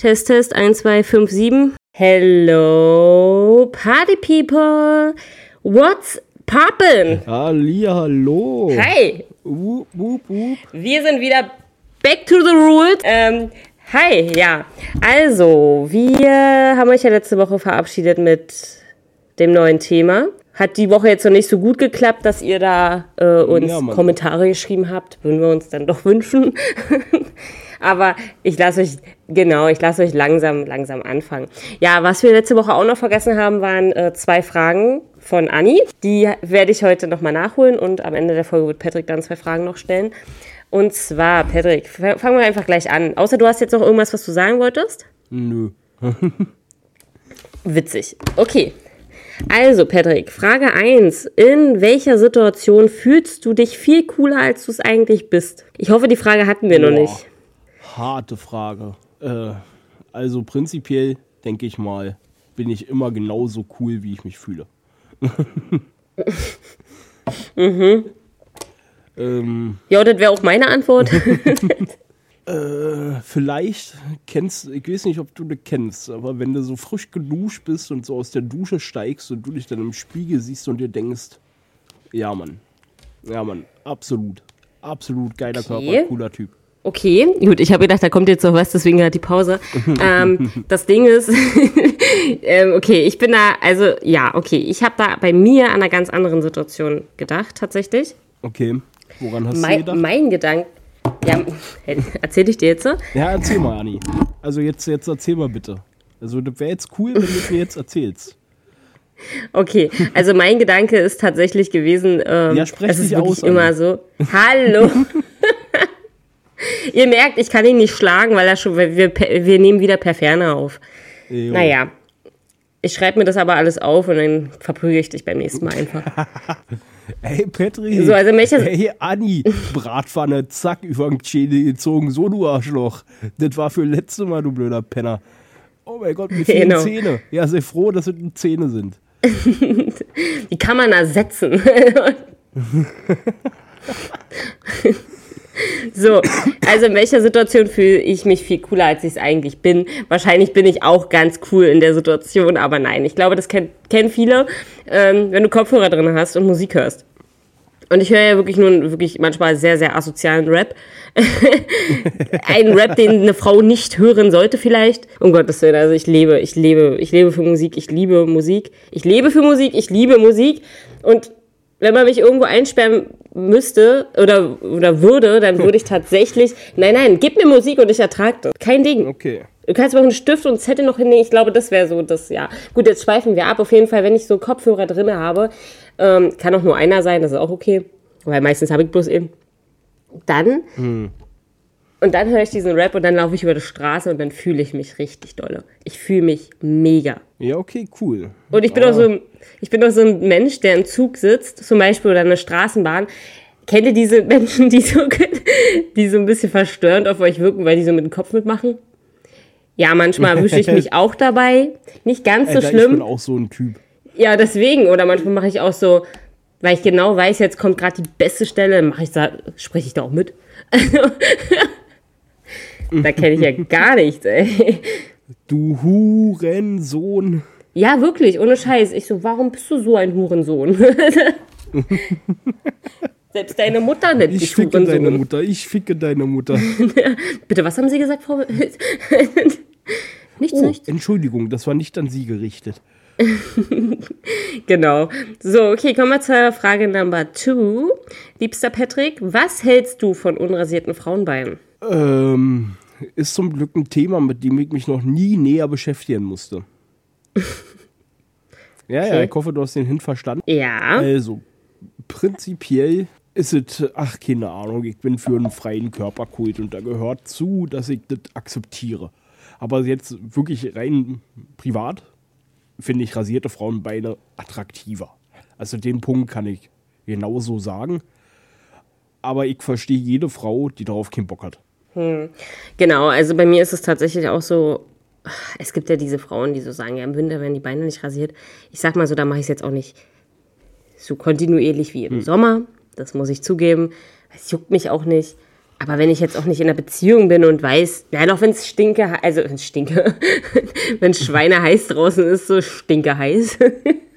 Test, Test, 1, 2, 5, 7. Hello, Party People. What's poppin'? Halli, hallo. Hi, Wup, wup, wup. wir sind wieder back to the rules. Ähm, hi, ja. Also, wir haben euch ja letzte Woche verabschiedet mit dem neuen Thema. Hat die Woche jetzt noch nicht so gut geklappt, dass ihr da äh, uns Ja. Kommentare geschrieben habt. Würden wir uns dann doch wünschen. Aber ich lasse euch, genau, ich lasse euch langsam, langsam anfangen. Ja, was wir letzte Woche auch noch vergessen haben, waren äh, zwei Fragen von Anni. Die werde ich heute nochmal nachholen und am Ende der Folge wird Patrick dann zwei Fragen noch stellen. Und zwar, Patrick, fangen wir einfach gleich an. Außer du hast jetzt noch irgendwas, was du sagen wolltest? Nö. Witzig. Okay. Also, Patrick, Frage 1. In welcher Situation fühlst du dich viel cooler, als du es eigentlich bist? Ich hoffe, die Frage hatten wir noch Boah. nicht. Harte Frage. Äh, also prinzipiell denke ich mal, bin ich immer genauso cool, wie ich mich fühle. ähm, Ja, das wäre auch meine Antwort. äh, vielleicht kennst ich weiß nicht, ob du das kennst, aber wenn du so frisch geduscht bist und so aus der Dusche steigst und du dich dann im Spiegel siehst und dir denkst, ja Mann, ja Mann, absolut, absolut geiler Okay. Körper, cooler Typ. Okay, gut, ich habe gedacht, da kommt jetzt noch was, deswegen hat die Pause. ähm, das Ding ist, ähm, okay, ich bin da, also ja, okay, ich habe da bei mir an einer ganz anderen Situation gedacht, tatsächlich. Okay, woran hast du Mein, gedacht? mein Gedanke, ja, erzähl ich dir jetzt? so? Ja, erzähl mal, Anni. Also jetzt, jetzt erzähl mal bitte. Also das wäre jetzt cool, wenn du es mir jetzt erzählst. Okay, also mein Gedanke ist tatsächlich gewesen, ähm, Ja, es ist wirklich aus, immer Anni. so, hallo. Ihr merkt, ich kann ihn nicht schlagen, weil er schon, wir, wir nehmen wieder per Ferne auf. Jo. Naja, ich schreibe mir das aber alles auf und dann verprüge ich dich beim nächsten Mal einfach. Hey, Petri. So, also welche- Hey, Anni. Bratpfanne, zack, über den Schädel gezogen. So, du Arschloch. Das war für letzte Mal, du blöder Penner. Oh mein Gott, mir fehlen Genau. Zähne. Ja, sei froh, dass es nur Zähne sind. Wie kann man ersetzen? So, also in welcher Situation fühle ich mich viel cooler, als ich es eigentlich bin? Wahrscheinlich bin ich auch ganz cool in der Situation, aber nein, ich glaube, das kenn- kennen viele, ähm, wenn du Kopfhörer drin hast und Musik hörst. Und ich höre ja wirklich nur wirklich manchmal sehr, sehr asozialen Rap. Einen Rap, den eine Frau nicht hören sollte vielleicht. Um Gottes Willen, also ich lebe, ich lebe, ich lebe für Musik, ich liebe Musik. Ich lebe für Musik, ich liebe Musik. Und wenn man mich irgendwo einsperren müsste oder, oder würde, dann würde ich tatsächlich, nein, nein, gib mir Musik und ich ertrage das. Kein Ding. Okay. Du kannst mir auch einen Stift und einen Zettel noch hinlegen. Ich glaube, das wäre so das, ja. Gut, jetzt schweifen wir ab. Auf jeden Fall, wenn ich so Kopfhörer drin habe, ähm, kann auch nur einer sein, das ist auch okay. Weil meistens habe ich bloß eben. Dann, und dann höre ich diesen Rap und dann laufe ich über die Straße und dann fühle ich mich richtig dolle. Ich fühle mich mega. Ja, okay, cool. Und ich bin auch so, ein- ich bin auch so ein Mensch, der im Zug sitzt, zum Beispiel oder in der Straßenbahn. Kennt ihr diese Menschen, die so, die so ein bisschen verstörend auf euch wirken, weil die so mit dem Kopf mitmachen? Ja, manchmal erwische ich mich auch dabei. Nicht ganz so Alter, ich bin schlimm. auch so ein Typ. Ja, deswegen. Oder manchmal mache ich auch so, weil ich genau weiß, jetzt kommt gerade die beste Stelle, mache ich da, spreche ich da auch mit. da kenne ich ja gar nichts, ey. Du Hurensohn. Ja, wirklich, ohne Scheiß. Ich so, warum bist du so ein Hurensohn? Selbst deine Mutter nennt Ich dich ficke Hurensohn. deine Mutter. Ich ficke deine Mutter. Bitte, was haben Sie gesagt, Frau? nichts, Oh, nichts. Entschuldigung, das war nicht an Sie gerichtet. Genau. So, okay, kommen wir zur Frage Number two. Liebster Patrick, was hältst du von unrasierten Frauenbeinen? Ähm, ist zum Glück ein Thema, mit dem ich mich noch nie näher beschäftigen musste. ja, ja, Okay. ich hoffe, du hast den Hint verstanden. Ja. Also, prinzipiell ist es, ach, keine Ahnung, ich bin für einen freien Körperkult und da gehört zu, dass ich das akzeptiere. Aber jetzt wirklich rein privat finde ich rasierte Frauenbeine attraktiver. Also den Punkt kann ich genauso sagen. Aber ich verstehe jede Frau, die darauf keinen Bock hat. Genau, also bei mir ist es tatsächlich auch so, es gibt ja diese Frauen, die so sagen, ja, im Winter werden die Beine nicht rasiert. Ich sag mal so, da mache ich es jetzt auch nicht so kontinuierlich wie im Sommer. Das muss ich zugeben. Es juckt mich auch nicht. Aber wenn ich jetzt auch nicht in einer Beziehung bin und weiß, na doch, wenn es stinke, also wenn es stinke, wenn Schweine heiß draußen ist, so stinke heiß.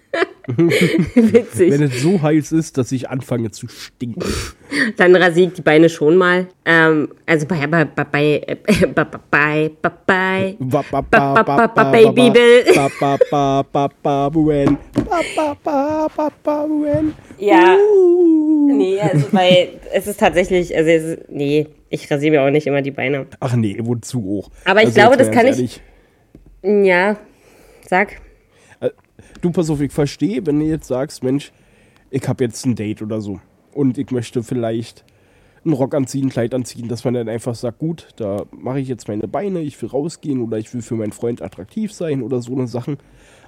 Witzig. Wenn es so heiß ist, dass ich anfange zu stinken. Dann rasiere ich die Beine schon mal. Ähm, also bei bei bei bei. Ja. Nee, also bei es ist tatsächlich also es, nee, ich rasiere mir auch nicht immer die Beine. Ach nee, wurde zu hoch. Aber ich also glaube, das kann ehrlich. ich Ja. Sag du pass auf, ich verstehe, wenn du jetzt sagst, Mensch, ich habe jetzt ein Date oder so und ich möchte vielleicht einen Rock anziehen, ein Kleid anziehen, dass man dann einfach sagt, gut, da mache ich jetzt meine Beine, ich will rausgehen oder ich will für meinen Freund attraktiv sein oder so eine Sachen.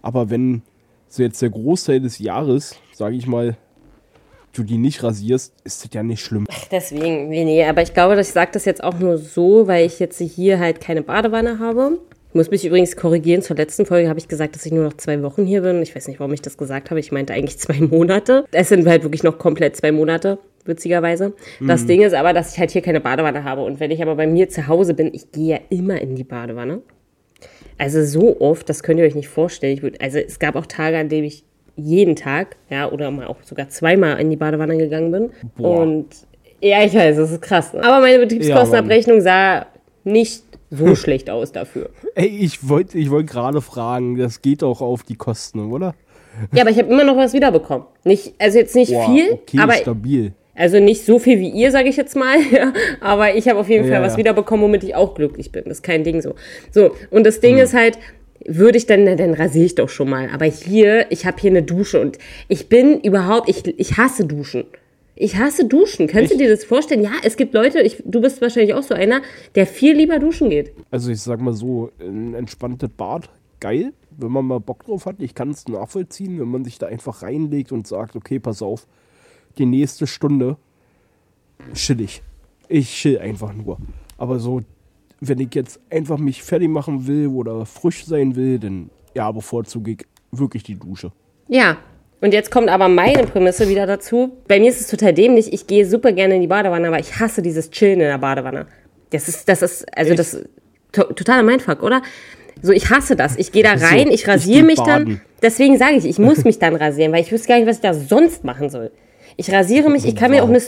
Aber wenn so jetzt der Großteil des Jahres, sage ich mal, du die nicht rasierst, ist das ja nicht schlimm. Ach, deswegen, nee, aber ich glaube, ich sage das jetzt auch nur so, weil ich jetzt hier halt keine Badewanne habe. Ich muss mich übrigens korrigieren. Zur letzten Folge habe ich gesagt, dass ich nur noch zwei Wochen hier bin. Ich weiß nicht, warum ich das gesagt habe. Ich meinte eigentlich zwei Monate. Es sind halt wirklich noch komplett zwei Monate, witzigerweise. Mhm. Das Ding ist aber, dass ich halt hier keine Badewanne habe. Und wenn ich aber bei mir zu Hause bin, ich gehe ja immer in die Badewanne. Also so oft, das könnt ihr euch nicht vorstellen. Würd, also es gab auch Tage, an denen ich jeden Tag, ja, oder mal auch sogar zweimal in die Badewanne gegangen bin. Boah. Und ja, ich weiß, das ist krass. Aber meine Betriebskostenabrechnung ja, sah nicht so schlecht aus dafür. Ey, ich wollte ich wollt gerade fragen, das geht auch auf die Kosten, oder? Ja, aber ich habe immer noch was wiederbekommen. Nicht, also jetzt nicht wow, viel, okay, aber stabil. Also nicht so viel wie ihr, sage ich jetzt mal, aber ich habe auf jeden ja, Fall was ja. wiederbekommen, womit ich auch glücklich bin. Das ist kein Ding so. So, und das Ding hm. ist halt, würde ich dann, dann rasiere ich doch schon mal. Aber hier, ich habe hier eine Dusche und ich bin überhaupt, ich, ich hasse Duschen. Ich hasse Duschen. Kannst ich? du dir das vorstellen? Ja, es gibt Leute, ich, du bist wahrscheinlich auch so einer, der viel lieber duschen geht. Also ich sag mal so, ein entspanntes Bad, geil, wenn man mal Bock drauf hat. Ich kann es nachvollziehen, wenn man sich da einfach reinlegt und sagt, okay, pass auf, die nächste Stunde chill ich. Ich chill einfach nur. Aber so, wenn ich jetzt einfach mich fertig machen will oder frisch sein will, dann ja, bevorzuge ich wirklich die Dusche. Ja, und jetzt kommt aber meine Prämisse wieder dazu. Bei mir ist es total dämlich. Ich gehe super gerne in die Badewanne, aber ich hasse dieses Chillen in der Badewanne. Das ist, das ist, also Echt? das to totaler Mindfuck, oder? So, ich hasse das. Ich gehe da rein, ich rasiere mich dann. Deswegen sage ich, ich muss mich dann rasieren, weil ich wüsste gar nicht, was ich da sonst machen soll. Ich rasiere mich, ich kann wow. mir auch eine.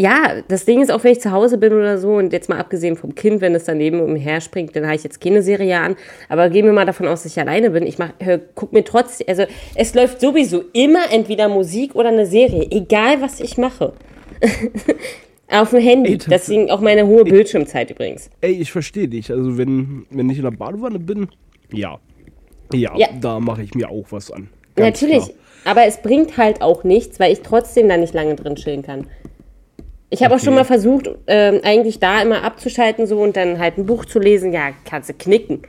Ja, das Ding ist auch, wenn ich zu Hause bin oder so, und jetzt mal abgesehen vom Kind, wenn es daneben umher springt, dann habe ich jetzt keine Serie an. Aber gehen wir mal davon aus, dass ich alleine bin. Ich mach, hör, guck mir trotzdem, also es läuft sowieso immer entweder Musik oder eine Serie, egal was ich mache. Auf dem Handy. Ey, Deswegen auch meine hohe ey, Bildschirmzeit übrigens. Ey, ich verstehe dich. Also wenn, wenn ich in der Badewanne bin, ja. Ja, ja. da mache ich mir auch was an. Ganz Natürlich. Klar. Aber es bringt halt auch nichts, weil ich trotzdem da nicht lange drin chillen kann. Ich habe okay. auch schon mal versucht, äh, eigentlich da immer abzuschalten so und dann halt ein Buch zu lesen. Ja, kannst du knicken.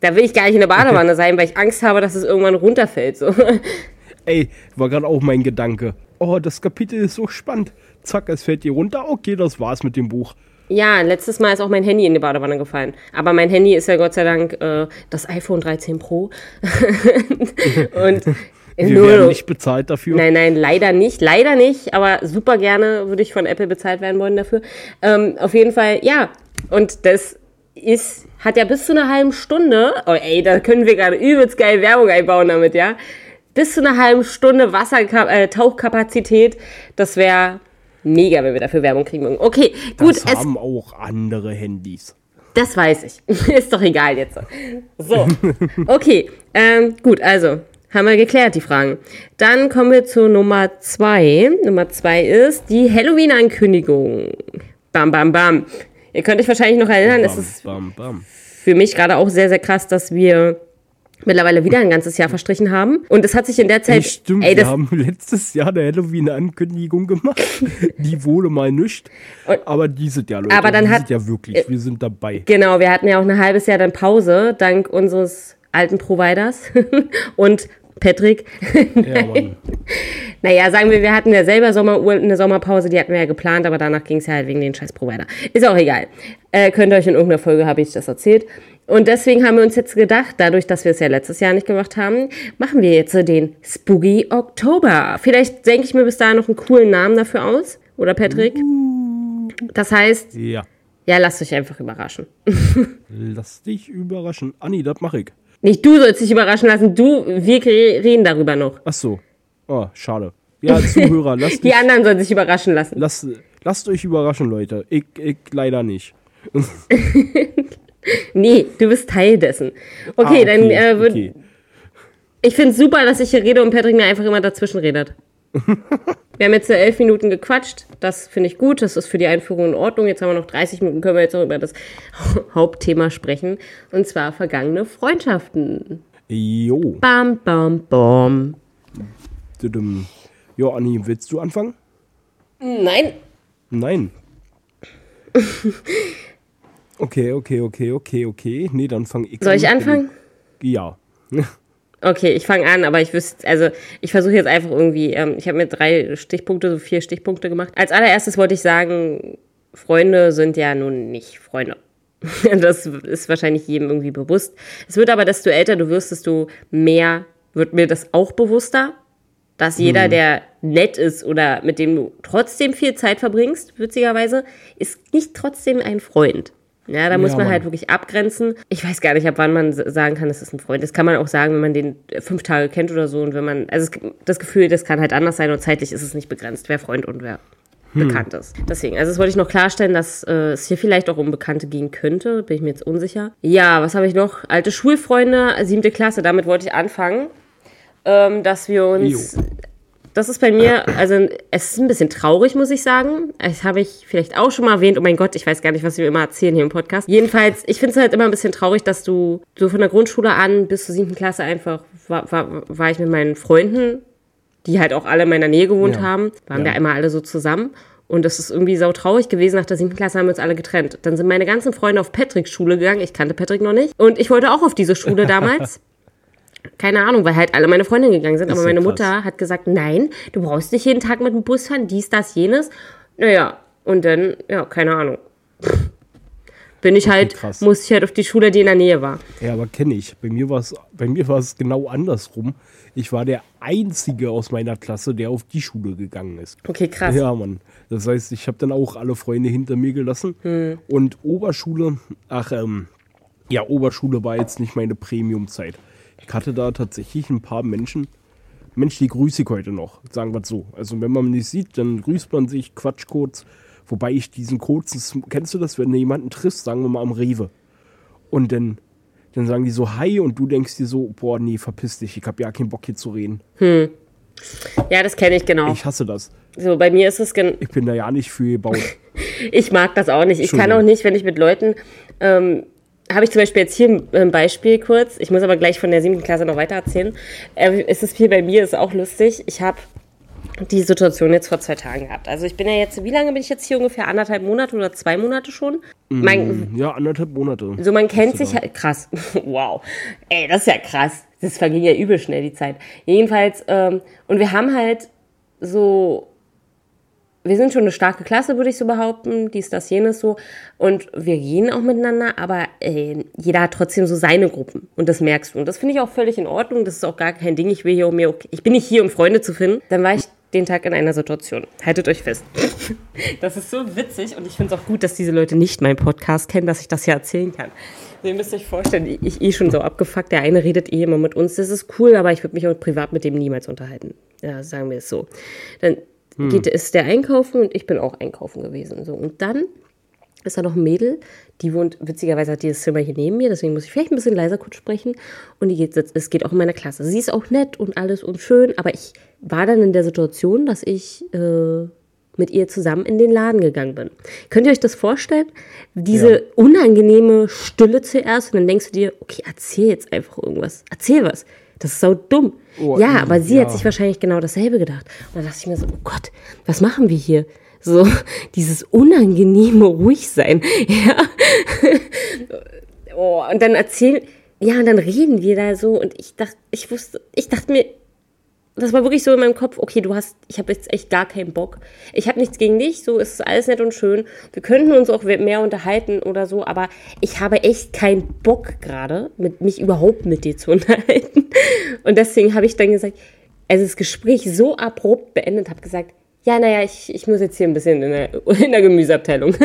Da will ich gar nicht in der Badewanne sein, weil ich Angst habe, dass es irgendwann runterfällt. So. Ey, war gerade auch mein Gedanke. Oh, das Kapitel ist so spannend. Zack, es fällt dir runter. Okay, das war's mit dem Buch. Ja, letztes Mal ist auch mein Handy in die Badewanne gefallen. Aber mein Handy ist ja Gott sei Dank äh, das iPhone 13 Pro. und wir Null. werden nicht bezahlt dafür. Nein, nein, leider nicht. Leider nicht, aber super gerne würde ich von Apple bezahlt werden wollen dafür. Ähm, auf jeden Fall, ja. Und das ist, hat ja bis zu einer halben Stunde, oh ey, da können wir gerade übelst geil Werbung einbauen damit, ja. Bis zu einer halben Stunde Wassertauchkapazität. Äh, das wäre mega, wenn wir dafür Werbung kriegen würden. Okay, gut. Das haben auch andere Handys. Das weiß ich. ist doch egal jetzt. So. Okay, ähm, gut, also haben wir geklärt, die Fragen. Dann kommen wir zu Nummer zwei. Nummer zwei ist die Halloween-Ankündigung. Bam, bam, bam. Ihr könnt euch wahrscheinlich noch erinnern, bam, es ist bam, bam. für mich gerade auch sehr, sehr krass, dass wir mittlerweile wieder ein ganzes Jahr verstrichen haben. Und es hat sich in der Zeit. Stimmt, ey, wir haben letztes Jahr eine Halloween-Ankündigung gemacht. die wurde mal nicht. Aber diese ja, Leute, aber dann hat, ja wirklich, wir sind dabei. Genau, wir hatten ja auch ein halbes Jahr dann Pause, dank unseres alten Providers und Patrick. Ja, Mann. naja, sagen wir, wir hatten ja selber Sommeruhr, eine Sommerpause, die hatten wir ja geplant, aber danach ging es ja halt wegen den scheiß Provider. Ist auch egal. Äh, könnt ihr euch in irgendeiner Folge, habe ich das erzählt. Und deswegen haben wir uns jetzt gedacht, dadurch, dass wir es ja letztes Jahr nicht gemacht haben, machen wir jetzt den Spooky Oktober. Vielleicht denke ich mir bis dahin noch einen coolen Namen dafür aus. Oder Patrick? Das heißt, ja. Ja, lasst euch einfach überraschen. Lass dich überraschen. Anni, das mache ich. Nicht du sollst dich überraschen lassen, du, wir reden darüber noch. Ach so. Oh, schade. Ja, Zuhörer, lasst, Die dich, anderen sollen sich überraschen lassen. lasst, lasst euch überraschen, Leute. Ich, ich leider nicht. Nee, du bist Teil dessen. Okay, Ah, dann äh, würd, okay. ich finde es super, dass ich hier rede und Patrick mir einfach immer dazwischen redet. wir haben jetzt elf Minuten gequatscht. Das finde ich gut. Das ist für die Einführung in Ordnung. Jetzt haben wir noch 30 Minuten, können wir jetzt auch über das Hauptthema sprechen. Und zwar vergangene Freundschaften. Jo. Bam, bam, bam. Jo, Anni, willst du anfangen? Nein. Nein. Okay, okay, okay, okay, okay. Nee, dann fange ich Soll ich an. anfangen? Ja. Okay, ich fange an, aber ich wüsste, also ich versuche jetzt einfach irgendwie, ähm, ich habe mir drei Stichpunkte, so vier Stichpunkte gemacht. Als allererstes wollte ich sagen, Freunde sind ja nun nicht Freunde. Das ist wahrscheinlich jedem irgendwie bewusst. Es wird aber, desto älter du wirst, desto mehr wird mir das auch bewusster, dass jeder, der nett ist oder mit dem du trotzdem viel Zeit verbringst, witzigerweise, ist nicht trotzdem ein Freund. Ja, da muss Ja, man Mann. halt wirklich abgrenzen. Ich weiß gar nicht, ab wann man sagen kann, das ist ein Freund. Das kann man auch sagen, wenn man den äh, fünf Tage kennt oder so. Und wenn man, also das Gefühl, das kann halt anders sein und zeitlich ist es nicht begrenzt, wer Freund und wer bekannt ist. Deswegen, also das wollte ich noch klarstellen, dass äh, es hier vielleicht auch um Bekannte gehen könnte. Bin ich mir jetzt unsicher. Ja, was habe ich noch? Alte Schulfreunde, siebte Klasse, damit wollte ich anfangen. Ähm, dass wir uns Jo. Das ist bei mir, also es ist ein bisschen traurig, muss ich sagen. Das habe ich vielleicht auch schon mal erwähnt. Oh mein Gott, ich weiß gar nicht, was wir immer erzählen hier im Podcast. Jedenfalls, ich finde es halt immer ein bisschen traurig, dass du so von der Grundschule an bis zur siebten Klasse einfach war, war, war ich mit meinen Freunden, die halt auch alle in meiner Nähe gewohnt Ja. haben, waren Ja. wir einmal alle so zusammen. Und das ist irgendwie sau traurig gewesen. Nach der siebten Klasse haben wir uns alle getrennt. Dann sind meine ganzen Freunde auf Patricks Schule gegangen. Ich kannte Patrick noch nicht. Und ich wollte auch auf diese Schule damals. Keine Ahnung, weil halt alle meine Freundinnen gegangen sind. Ist aber meine krass. Mutter hat gesagt, nein, du brauchst nicht jeden Tag mit dem Bus fahren, dies, das, jenes. Naja, und dann, ja, keine Ahnung. Bin ich halt, krass. musste ich halt auf die Schule, die in der Nähe war. Ja, aber kenne ich. Bei mir war es bei mir war es genau andersrum. Ich war der einzige aus meiner Klasse, der auf die Schule gegangen ist. Okay, krass. Ja, Mann. Das heißt, ich habe dann auch alle Freunde hinter mir gelassen. Hm. Und Oberschule, ach, ähm, ja, Oberschule war jetzt nicht meine Premium-Zeit. Ich hatte da tatsächlich ein paar Menschen. Mensch, die grüße ich heute noch, sagen wir es so. Also, wenn man mich sieht, dann grüßt man sich, quatscht kurz. Wobei ich diesen kurzen, kennst du das, wenn du jemanden triffst, sagen wir mal am Rewe. Und dann, dann sagen die so Hi und du denkst dir so, boah, nee, verpiss dich, ich habe ja keinen Bock hier zu reden. Ja, das kenne ich genau. Ich hasse das. So, bei mir ist es, gen Ich bin da ja nicht für gebaut. Ich mag das auch nicht. Ich kann auch nicht, wenn ich mit Leuten, ähm, habe ich zum Beispiel jetzt hier ein ein Beispiel kurz. Ich muss aber gleich von der siebten Klasse noch weiter erzählen. Äh, es ist viel bei mir, ist auch lustig. Ich habe die Situation jetzt vor zwei Tagen gehabt. Also ich bin ja jetzt, wie lange bin ich jetzt hier ungefähr? Anderthalb Monate oder zwei Monate schon? Mein, ja, anderthalb Monate. so, man kennt sich halt, krass. wow. Ey, das ist ja krass. Das verging ja übel schnell, die Zeit. Jedenfalls, ähm, und wir haben halt so, wir sind schon eine starke Klasse, würde ich so behaupten, dies, das, jenes so. Und wir gehen auch miteinander, aber äh, jeder hat trotzdem so seine Gruppen. Und das merkst du. Und das finde ich auch völlig in Ordnung. Das ist auch gar kein Ding. Ich will hier um mir, ich bin nicht hier, um Freunde zu finden. Dann war ich den Tag in einer Situation. Haltet euch fest. Das ist so witzig und ich finde es auch gut, dass diese Leute nicht meinen Podcast kennen, dass ich das hier erzählen kann. Also ihr müsst euch vorstellen, ich eh schon so abgefuckt. Der eine redet eh immer mit uns, das ist cool, aber ich würde mich auch privat mit dem niemals unterhalten. Ja, sagen wir es so. Dann geht, ist der einkaufen und ich bin auch einkaufen gewesen. So. Und dann ist da noch ein Mädel, die wohnt, witzigerweise hat die das Zimmer hier neben mir, deswegen muss ich vielleicht ein bisschen leiser kurz sprechen. Und die geht, es geht auch in meiner Klasse. Sie ist auch nett und alles und schön, aber ich war dann in der Situation, dass ich äh, mit ihr zusammen in den Laden gegangen bin. Könnt ihr euch das vorstellen? Diese Ja. unangenehme Stille zuerst und dann denkst du dir, okay, erzähl jetzt einfach irgendwas. Erzähl was. Das ist so dumm. Oh, ja, mm, aber sie ja. hat sich wahrscheinlich genau dasselbe gedacht. Und dann dachte ich mir so, oh Gott, was machen wir hier? So, dieses unangenehme Ruhigsein. Ja. Oh, und dann erzählen, ja, und dann reden wir da so und ich dachte, ich wusste, ich dachte mir, das war wirklich so in meinem Kopf, okay, du hast, ich habe jetzt echt gar keinen Bock. Ich habe nichts gegen dich, so ist es alles nett und schön. Wir könnten uns auch mehr unterhalten oder so, aber ich habe echt keinen Bock gerade, mich überhaupt mit dir zu unterhalten. Und deswegen habe ich dann gesagt, also das Gespräch so abrupt beendet, habe gesagt, ja, naja, ich, ich muss jetzt hier ein bisschen in der, in der Gemüseabteilung.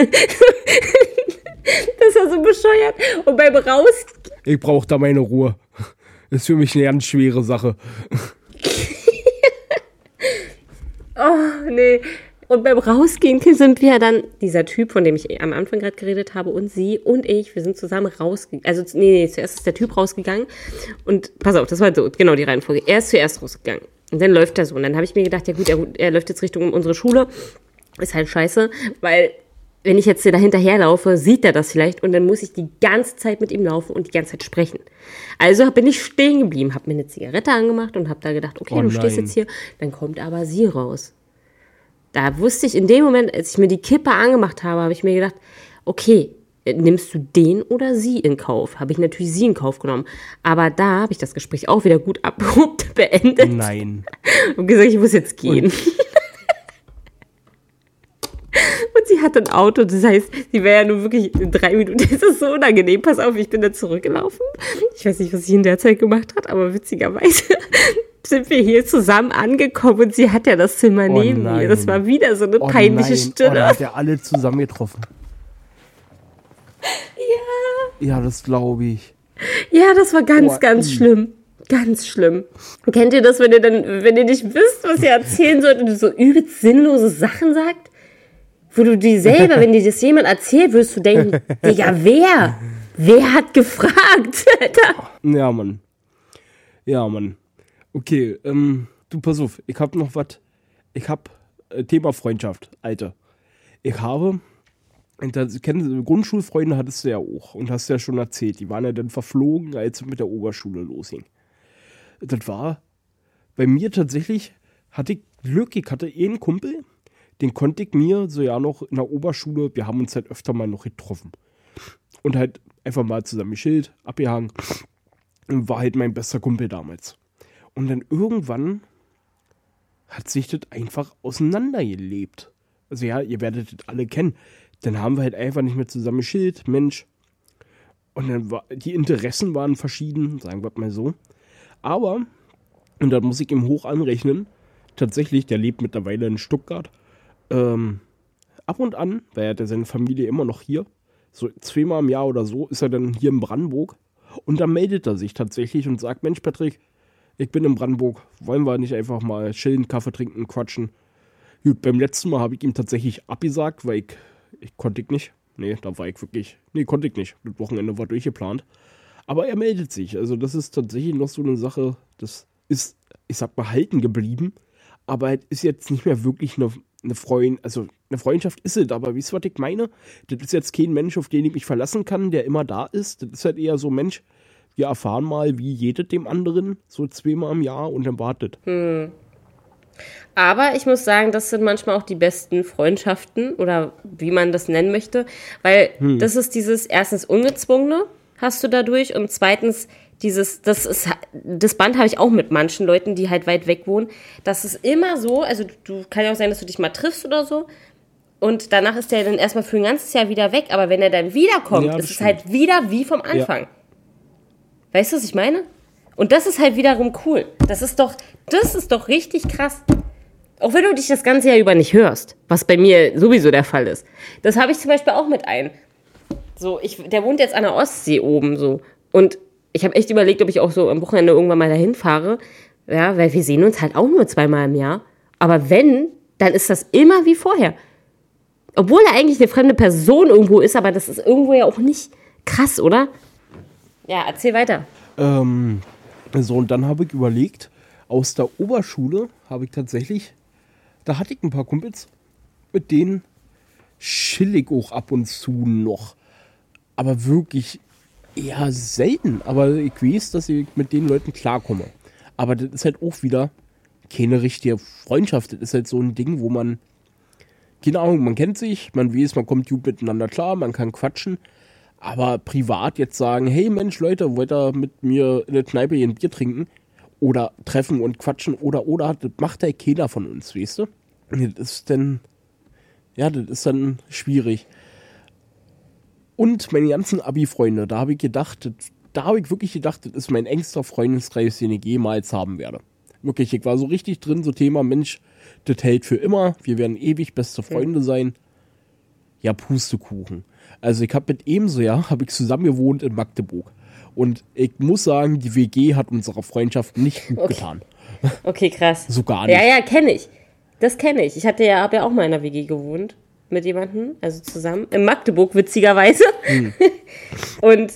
Das war so bescheuert. Und beim Raus. Ich brauche da meine Ruhe. Das ist für mich eine ganz schwere Sache. Oh, nee. Und beim Rausgehen sind wir dann, dieser Typ, von dem ich am Anfang gerade geredet habe, und sie und ich, wir sind zusammen rausgegangen. Also, nee, nee, zuerst ist der Typ rausgegangen. Und pass auf, das war so, genau die Reihenfolge. Er ist zuerst rausgegangen. Und dann läuft er so. Und dann habe ich mir gedacht, ja gut, er, er läuft jetzt Richtung unsere Schule. Ist halt scheiße, weil wenn ich jetzt da hinterherlaufe, sieht er das vielleicht und dann muss ich die ganze Zeit mit ihm laufen und die ganze Zeit sprechen. Also bin ich stehen geblieben, habe mir eine Zigarette angemacht und habe da gedacht, okay, oh du stehst jetzt hier, dann kommt aber sie raus. Da wusste ich in dem Moment, als ich mir die Kippe angemacht habe, habe ich mir gedacht, okay, nimmst du den oder sie in Kauf? Habe ich natürlich sie in Kauf genommen. Aber da habe ich das Gespräch auch wieder gut abrupt beendet. Nein. Und gesagt, ich muss jetzt gehen. Und Und sie hat ein Auto, das heißt, sie wäre ja nur wirklich in drei Minuten. Das ist so unangenehm. Pass auf, ich bin da zurückgelaufen. Ich weiß nicht, was sie in der Zeit gemacht hat, aber witzigerweise sind wir hier zusammen angekommen und sie hat ja das Zimmer oh neben nein. mir. Das war wieder so eine oh peinliche nein. Stille. Oh, da hat ja alle zusammen getroffen. Ja. Ja, das glaube ich. Ja, das war ganz, oh, ganz schlimm. Ganz schlimm. Kennt ihr das, wenn ihr dann, wenn ihr nicht wisst, was ihr erzählen sollt und so übelst sinnlose Sachen sagt? Wo du dir selber, wenn dir das jemand erzählt, wirst du denken, Digga, wer? Wer hat gefragt, Alter? Ja, Mann. Ja, Mann. Okay, ähm, du pass auf, ich hab noch was. Ich hab äh, Thema Freundschaft, Alter. Ich habe, das, kenn, Grundschulfreunde hattest du ja auch und hast ja schon erzählt, die waren ja dann verflogen, als es mit der Oberschule losging. Das war bei mir tatsächlich, hatte ich Glück, ich hatte eh einen Kumpel, den konnte ich mir so ja noch in der Oberschule, wir haben uns halt öfter mal noch getroffen. Und halt einfach mal zusammen geschillt, abgehangen. Und war halt mein bester Kumpel damals. Und dann irgendwann hat sich das einfach auseinandergelebt. Also ja, ihr werdet das alle kennen. Dann haben wir halt einfach nicht mehr zusammen geschillt, Mensch. Und dann war, die Interessen waren verschieden, sagen wir mal so. Aber, und da muss ich ihm hoch anrechnen, tatsächlich, der lebt mittlerweile in Stuttgart ähm, ab und an, weil er hat ja seine Familie immer noch hier, so zweimal im Jahr oder so, ist er dann hier in Brandenburg und dann meldet er sich tatsächlich und sagt, Mensch Patrick, ich bin in Brandenburg, wollen wir nicht einfach mal chillen, Kaffee trinken, quatschen. Gut, beim letzten Mal habe ich ihm tatsächlich abgesagt, weil ich, ich konnte ich nicht. Nee, da war ich wirklich, nee, konnte ich nicht. Das Wochenende war durchgeplant. Aber er meldet sich. Also das ist tatsächlich noch so eine Sache, das ist, ich sag mal, halten geblieben. Aber es ist jetzt nicht mehr wirklich eine eine Freund, also eine Freundschaft ist es, aber wisst ihr, was ich meine? Das ist jetzt kein Mensch, auf den ich mich verlassen kann, der immer da ist. Das ist halt eher so, Mensch, wir erfahren mal, wie jedet dem anderen, so zweimal im Jahr und dann wartet. Hm. Aber ich muss sagen, das sind manchmal auch die besten Freundschaften oder wie man das nennen möchte, weil hm. das ist dieses erstens ungezwungene, hast du dadurch und zweitens dieses, das ist, das Band habe ich auch mit manchen Leuten, die halt weit weg wohnen. Das ist immer so, also du kann ja auch sein, dass du dich mal triffst oder so. Und danach ist der dann erstmal für ein ganzes Jahr wieder weg. Aber wenn er dann wiederkommt, ja, ist es halt wieder wie vom Anfang. Ja. Weißt du, was ich meine? Und das ist halt wiederum cool. Das ist doch, das ist doch richtig krass. Auch wenn du dich das ganze Jahr über nicht hörst, was bei mir sowieso der Fall ist. Das habe ich zum Beispiel auch mit einem. So, ich, der wohnt jetzt an der Ostsee oben so. Und ich habe echt überlegt, ob ich auch so am Wochenende irgendwann mal dahin fahre. Ja, weil wir sehen uns halt auch nur zweimal im Jahr. Aber wenn, dann ist das immer wie vorher. Obwohl er eigentlich eine fremde Person irgendwo ist, aber das ist irgendwo ja auch nicht krass, oder? Ja, erzähl weiter. Ähm, so, und dann habe ich überlegt, aus der Oberschule habe ich tatsächlich, da hatte ich ein paar Kumpels, mit denen chill ich auch ab und zu noch. Aber wirklich eher selten, aber ich weiß, dass ich mit den Leuten klarkomme. Aber das ist halt auch wieder keine richtige Freundschaft. Das ist halt so ein Ding, wo man, keine Ahnung, man kennt sich, man weiß, man kommt gut miteinander klar, man kann quatschen. Aber privat jetzt sagen, hey Mensch, Leute, wollt ihr mit mir in der Kneipe ein Bier trinken? Oder treffen und quatschen oder oder, das macht ja keiner von uns, weißt du? Das ist dann, ja, das ist dann schwierig. Und meine ganzen Abi-Freunde, da habe ich gedacht, da habe ich wirklich gedacht, das ist mein engster Freundeskreis, den ich jemals haben werde. Wirklich, ich war so richtig drin, so Thema, Mensch, das hält für immer, wir werden ewig beste Freunde sein. ja, Pustekuchen. Also ich habe mit ebenso, ja, habe ich zusammen gewohnt in Magdeburg. Und ich muss sagen, die WG hat unserer Freundschaft nicht gut Okay. getan. Okay, krass. So gar nicht. Ja, ja, kenne ich. Das kenne ich. Ich hatte ja, habe ja auch mal in einer WG gewohnt mit jemandem, also zusammen in Magdeburg witzigerweise. Hm. Und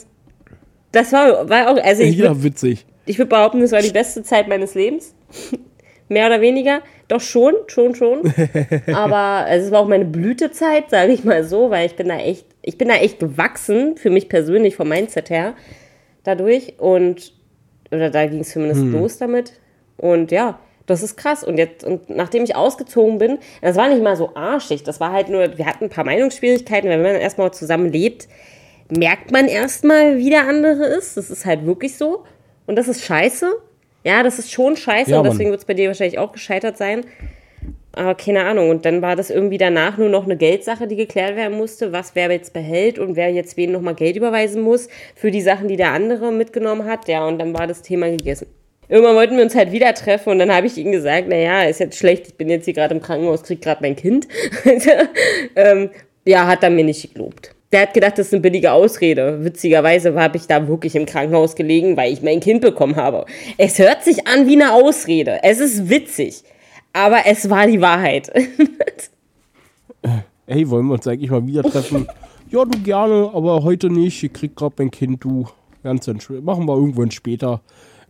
das war, war auch, also ich ja, würd- witzig. ich würde behaupten, das war die beste Zeit meines Lebens. Mehr oder weniger. Doch schon, schon, schon. Aber also es war auch meine Blütezeit, sage ich mal so, weil ich bin da echt, ich bin da echt gewachsen, für mich persönlich vom Mindset her, dadurch. Und, oder da ging es zumindest los damit. Und ja, das ist krass. Und jetzt, und nachdem ich ausgezogen bin, das war nicht mal so arschig, das war halt nur, wir hatten ein paar Meinungsschwierigkeiten, weil wenn man erstmal zusammen lebt, merkt man erstmal, wie der andere ist. Das ist halt wirklich so. Und das ist scheiße. Ja, das ist schon scheiße. Ja, und deswegen wird es bei dir wahrscheinlich auch gescheitert sein. Aber keine Ahnung. Und dann war das irgendwie danach nur noch eine Geldsache, die geklärt werden musste, was wer jetzt behält und wer jetzt wen nochmal Geld überweisen muss für die Sachen, die der andere mitgenommen hat. Ja, und dann war das Thema gegessen. Irgendwann wollten wir uns halt wieder treffen und dann habe ich ihm gesagt, naja, ist jetzt schlecht, ich bin jetzt hier gerade im Krankenhaus, krieg gerade mein Kind. ähm, ja, hat er mir nicht gelobt. Der hat gedacht, das ist eine billige Ausrede. Witzigerweise habe ich da wirklich im Krankenhaus gelegen, weil ich mein Kind bekommen habe. Es hört sich an wie eine Ausrede. Es ist witzig. Aber es war die Wahrheit. Hey, wollen wir uns eigentlich mal wieder treffen? ja, du gerne, aber heute nicht. Ich krieg gerade mein Kind, du. Ganz entspannt. Machen wir irgendwann später.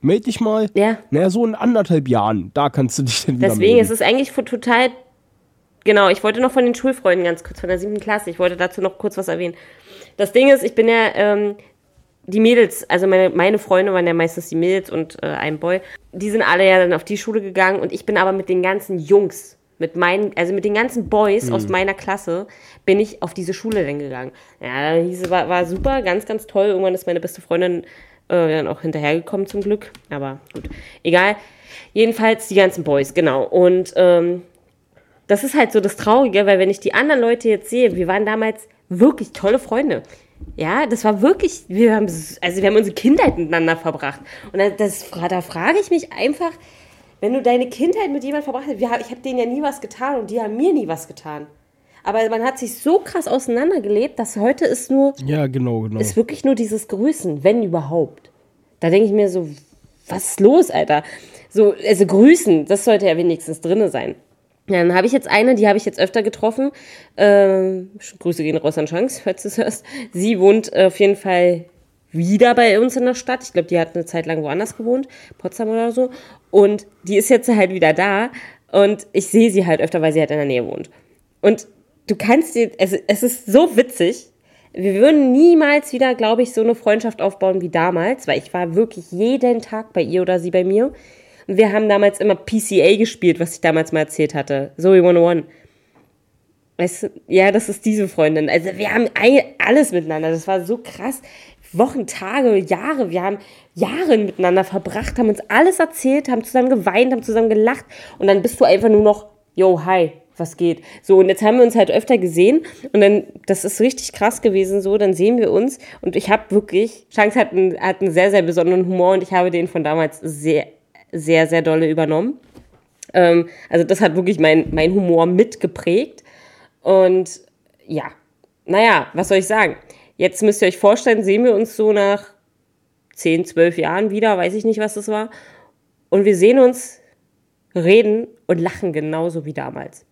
Meld dich mal. Ja. Naja, so in anderthalb Jahren. Da kannst du dich dann wieder Deswegen melden. ist es eigentlich total. Genau, ich wollte noch von den Schulfreunden ganz kurz, von der siebten Klasse, ich wollte dazu noch kurz was erwähnen. Das Ding ist, ich bin ja, ähm, die Mädels, also meine, meine Freunde waren ja meistens die Mädels und äh, ein Boy, die sind alle ja dann auf die Schule gegangen und ich bin aber mit den ganzen Jungs, mit meinen, also mit den ganzen Boys aus meiner Klasse, bin ich auf diese Schule dann gegangen. Ja, hieß es, war, war super, ganz, ganz toll. Irgendwann ist meine beste Freundin äh, dann auch hinterhergekommen zum Glück, aber gut, egal. Jedenfalls die ganzen Boys, genau. Und ähm, das ist halt so das Traurige, weil wenn ich die anderen Leute jetzt sehe, wir waren damals wirklich tolle Freunde. Ja, das war wirklich, wir haben, also wir haben unsere Kindheit miteinander verbracht. Und da- das, da frage ich mich einfach, wenn du deine Kindheit mit jemandem verbracht hast, wir, ich habe denen ja nie was getan und die haben mir nie was getan. Aber man hat sich so krass auseinandergelebt, dass heute ist nur, Ja, genau, genau. ist wirklich nur dieses Grüßen, wenn überhaupt. Da denke ich mir so, was ist los, Alter? So, also grüßen, das sollte ja wenigstens drinne sein. Dann habe ich jetzt eine, die habe ich jetzt öfter getroffen. Ähm, Grüße gehen raus an Chance, falls du es hörst. Sie wohnt auf jeden Fall wieder bei uns in der Stadt. Ich glaube, die hat eine Zeit lang woanders gewohnt, Potsdam oder so. Und die ist jetzt halt wieder da. Und ich sehe sie halt öfter, weil sie halt in der Nähe wohnt. Und du kannst dir, es, es ist so witzig. Wir würden niemals wieder, glaube ich, so eine Freundschaft aufbauen wie damals, weil ich war wirklich jeden Tag bei ihr oder sie bei mir. Und wir haben damals immer PCA gespielt, was ich damals mal erzählt hatte. Zoe 101. Weißt du, ja, das ist diese Freundin. Also wir haben alles miteinander. Das war so krass. Wochen, Tage, Jahre. Wir haben Jahre miteinander verbracht, haben uns alles erzählt, haben zusammen geweint, haben zusammen gelacht. Und dann bist du einfach nur noch, yo, hi, was geht? So, und jetzt haben wir uns halt öfter gesehen. Und dann, das ist richtig krass gewesen so. Dann sehen wir uns. Und ich habe wirklich, Chance hat einen, hat einen sehr, sehr besonderen Humor. Und ich habe den von damals sehr, sehr, sehr dolle übernommen. Ähm, also das hat wirklich mein, mein Humor mitgeprägt. Und ja, naja, was soll ich sagen? Jetzt müsst ihr euch vorstellen, sehen wir uns so nach 10, 12 Jahren wieder, weiß ich nicht, was das war. Und wir sehen uns, reden und lachen genauso wie damals.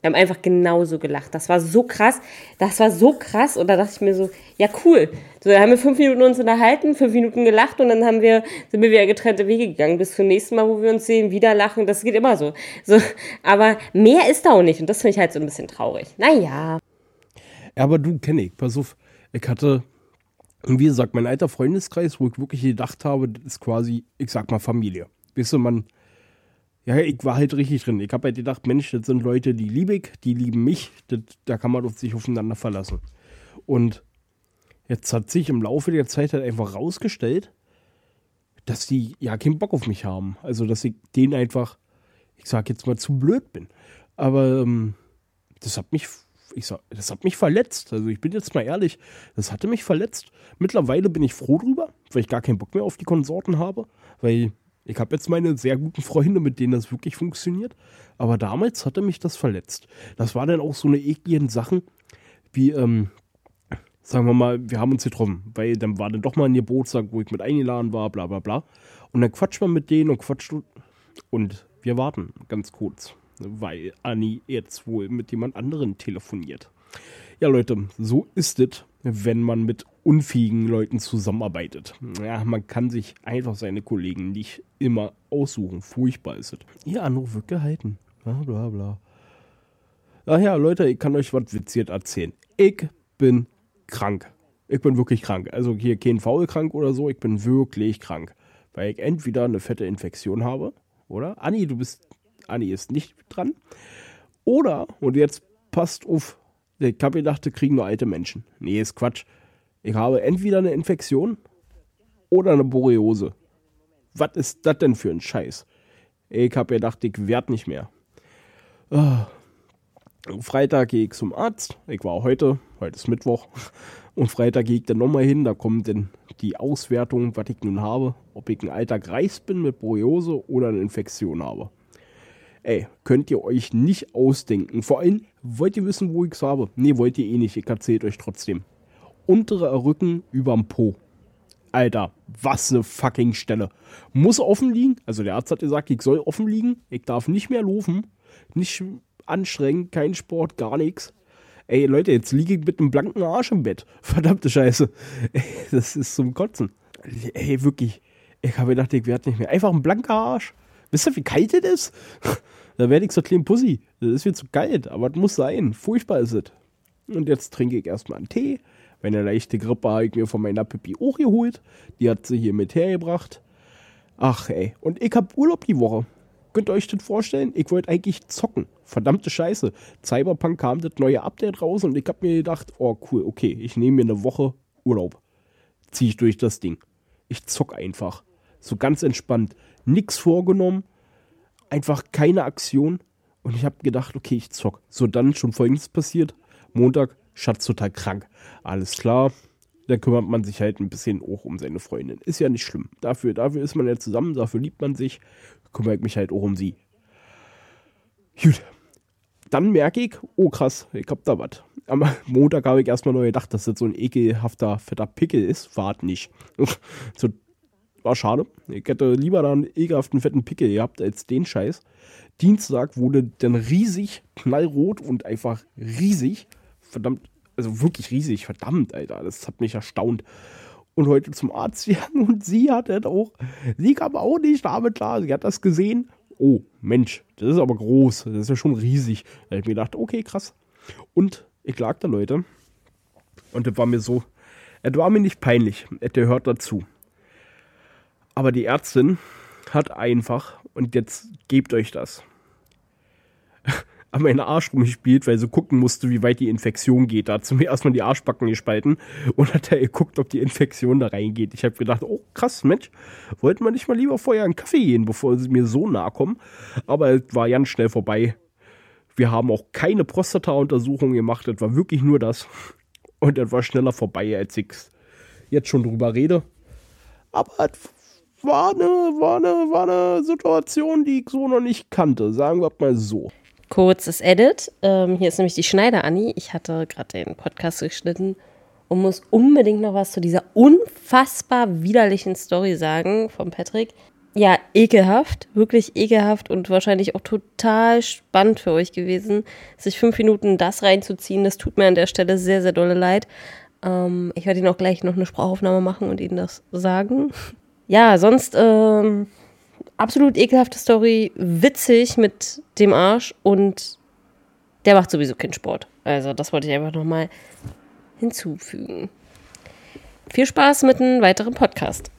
Wir haben einfach genauso gelacht. Das war so krass. Das war so krass. Und da dachte ich mir so, ja, cool. So, da haben wir fünf Minuten uns unterhalten, fünf Minuten gelacht und dann haben wir, sind wir wieder getrennte Wege gegangen. Bis zum nächsten Mal, wo wir uns sehen, wieder lachen. Das geht immer so. so aber mehr ist da auch nicht. Und das finde ich halt so ein bisschen traurig. Naja. Ja, aber du kenne ich. Pass auf, ich hatte, wie gesagt, mein alter Freundeskreis, wo ich wirklich gedacht habe, das ist quasi, ich sag mal, Familie. Weißt du, man, ja, ich war halt richtig drin. Ich habe halt gedacht, Mensch, das sind Leute, die liebe ich, die lieben mich, das, da kann man sich aufeinander verlassen. Und jetzt hat sich im Laufe der Zeit halt einfach rausgestellt, dass die ja keinen Bock auf mich haben. Also, dass ich denen einfach, ich sag jetzt mal, zu blöd bin. Aber ähm, das hat mich, ich sag, das hat mich verletzt. Also ich bin jetzt mal ehrlich, das hatte mich verletzt. Mittlerweile bin ich froh drüber, weil ich gar keinen Bock mehr auf die Konsorten habe, weil Ich habe jetzt meine sehr guten Freunde, mit denen das wirklich funktioniert. Aber damals hatte mich das verletzt. Das war dann auch so eine ekligen Sachen, wie, ähm, sagen wir mal, wir haben uns getroffen, weil dann war dann doch mal ein Geburtstag, wo ich mit eingeladen war, bla bla bla. Und dann quatscht man mit denen und quatscht und wir warten ganz kurz, weil Anni jetzt wohl mit jemand anderen telefoniert. Ja, Leute, so ist es, wenn man mit unfähigen Leuten zusammenarbeitet. Ja, man kann sich einfach seine Kollegen nicht immer aussuchen. Furchtbar ist es. Ihr Anruf wird gehalten. Bla bla bla. Ach ja, Leute, ich kann euch was witziert erzählen. Ich bin krank. Ich bin wirklich krank. Also hier kein Faul krank oder so, ich bin wirklich krank. Weil ich entweder eine fette Infektion habe, oder? Anni, du bist. Anni ist nicht dran. Oder, und jetzt passt auf, ich habe gedacht, das kriegen nur alte Menschen. Nee, ist Quatsch. Ich habe entweder eine Infektion oder eine Boreose. Was ist das denn für ein Scheiß? Ich habe gedacht, ich werd nicht mehr. Oh. Freitag gehe ich zum Arzt. Ich war heute, heute ist Mittwoch. Und Freitag gehe ich dann nochmal hin. Da kommt dann die Auswertung, was ich nun habe. Ob ich ein alter Greis bin mit Boreose oder eine Infektion habe. Ey, könnt ihr euch nicht ausdenken. Vor allem, wollt ihr wissen, wo ich es habe? Nee, wollt ihr eh nicht. Ich erzähle euch trotzdem. Untere Rücken überm Po. Alter, was eine fucking Stelle. Muss offen liegen. Also der Arzt hat gesagt, ich soll offen liegen. Ich darf nicht mehr laufen. Nicht anstrengen, kein Sport, gar nichts. Ey, Leute, jetzt liege ich mit einem blanken Arsch im Bett. Verdammte Scheiße. Ey, das ist zum Kotzen. Ey, wirklich. Ich habe gedacht, ich werde nicht mehr. Einfach ein blanker Arsch. Wisst ihr, wie kalt das ist? da werde ich so klein Pussy. Das ist mir zu kalt, aber es muss sein. Furchtbar ist es. Und jetzt trinke ich erstmal einen Tee. Meine leichte Grippe habe ich mir von meiner Pippi auch geholt. Die hat sie hier mit hergebracht. Ach ey, und ich habe Urlaub die Woche. Könnt ihr euch das vorstellen? Ich wollte eigentlich zocken. Verdammte Scheiße. Cyberpunk kam das neue Update raus und ich habe mir gedacht, oh cool, okay, ich nehme mir eine Woche Urlaub. Zieh ich durch das Ding. Ich zock einfach. So ganz entspannt. Nix vorgenommen. Einfach keine Aktion. Und ich habe gedacht, okay, ich zock. So, dann schon folgendes passiert. Montag, Schatz total krank. Alles klar. Da kümmert man sich halt ein bisschen auch um seine Freundin. Ist ja nicht schlimm. Dafür, dafür ist man ja zusammen, dafür liebt man sich. Kümmere ich mich halt auch um sie. Gut. Dann merke ich, oh krass, ich hab da was. Am Montag habe ich erstmal nur gedacht, dass das so ein ekelhafter, fetter Pickel ist. War nicht. so, war schade. Ich hätte lieber da einen ekelhaften, fetten Pickel gehabt als den Scheiß. Dienstag wurde dann riesig, knallrot und einfach riesig. Verdammt, also wirklich riesig, verdammt, Alter. Das hat mich erstaunt. Und heute zum Arzt gegangen und sie hat das auch, sie kam auch nicht damit klar. Sie hat das gesehen oh, Mensch, das ist aber groß, das ist ja schon riesig. Da habe ich mir gedacht, okay, krass. Und ich lag da, Leute, und das war mir so, es war mir nicht peinlich, es gehört dazu. Aber die Ärztin hat einfach, und jetzt gebt euch das, an meinen Arsch rumgespielt, weil sie gucken musste, wie weit die Infektion geht. Da hat sie mir erstmal die Arschbacken gespalten und hat da geguckt, ob die Infektion da reingeht. Ich habe gedacht, oh krass, Mensch, wollten wir nicht mal lieber vorher einen Kaffee gehen, bevor sie mir so nahe kommen. Aber es war ganz schnell vorbei. Wir haben auch keine Prostata-Untersuchung gemacht, das war wirklich nur das. Und das war schneller vorbei, als ich jetzt schon drüber rede. Aber es war eine, war, eine, war eine Situation, die ich so noch nicht kannte, sagen wir mal so. Kurzes Edit. Ähm, hier ist nämlich die Schneider-Anni. Ich hatte gerade den Podcast geschnitten und muss unbedingt noch was zu dieser unfassbar widerlichen Story sagen von Patrick. Ja, ekelhaft, wirklich ekelhaft und wahrscheinlich auch total spannend für euch gewesen, sich fünf Minuten das reinzuziehen. Das tut mir an der Stelle sehr, sehr dolle leid. Ähm, ich werde Ihnen auch gleich noch eine Sprachaufnahme machen und Ihnen das sagen. Ja, sonst ähm, absolut ekelhafte Story, witzig mit dem Arsch und der macht sowieso keinen Sport. Also das wollte ich einfach nochmal hinzufügen. Viel Spaß mit einem weiteren Podcast.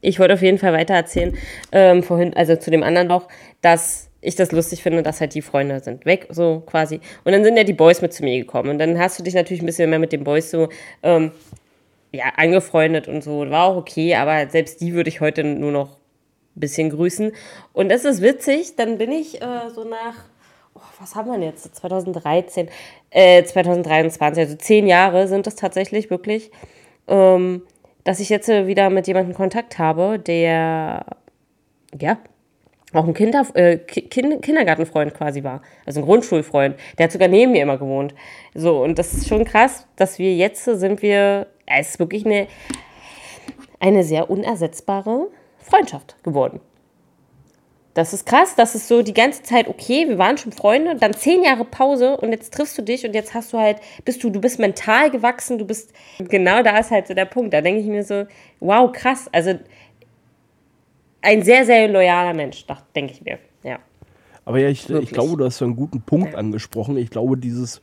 Ich wollte auf jeden Fall weiter erzählen, ähm, vorhin, also zu dem anderen noch, dass ich das lustig finde, dass halt die Freunde sind weg, so quasi. Und dann sind ja die Boys mit zu mir gekommen. Und dann hast du dich natürlich ein bisschen mehr mit den Boys so ähm, ja, angefreundet und so. War auch okay, aber selbst die würde ich heute nur noch ein bisschen grüßen. Und es ist witzig, dann bin ich äh, so nach, oh, was haben wir jetzt? 2013, äh, 2023, also zehn Jahre sind das tatsächlich wirklich. Ähm, dass ich jetzt wieder mit jemandem Kontakt habe, der, ja, auch ein Kinder, äh, kind, Kindergartenfreund quasi war. Also ein Grundschulfreund. Der hat sogar neben mir immer gewohnt. So, und das ist schon krass, dass wir jetzt sind wir, es ist wirklich eine, eine sehr unersetzbare Freundschaft geworden. Das ist krass, das ist so die ganze Zeit okay, wir waren schon Freunde, dann zehn Jahre Pause und jetzt triffst du dich und jetzt hast du halt, bist du, du bist mental gewachsen, du bist, genau da ist halt so der Punkt. Da denke ich mir so, wow, krass. Also ein sehr, sehr loyaler Mensch, denke ich mir. Ja. Aber ja, ich, ich glaube, du hast so einen guten Punkt ja. angesprochen. Ich glaube, dieses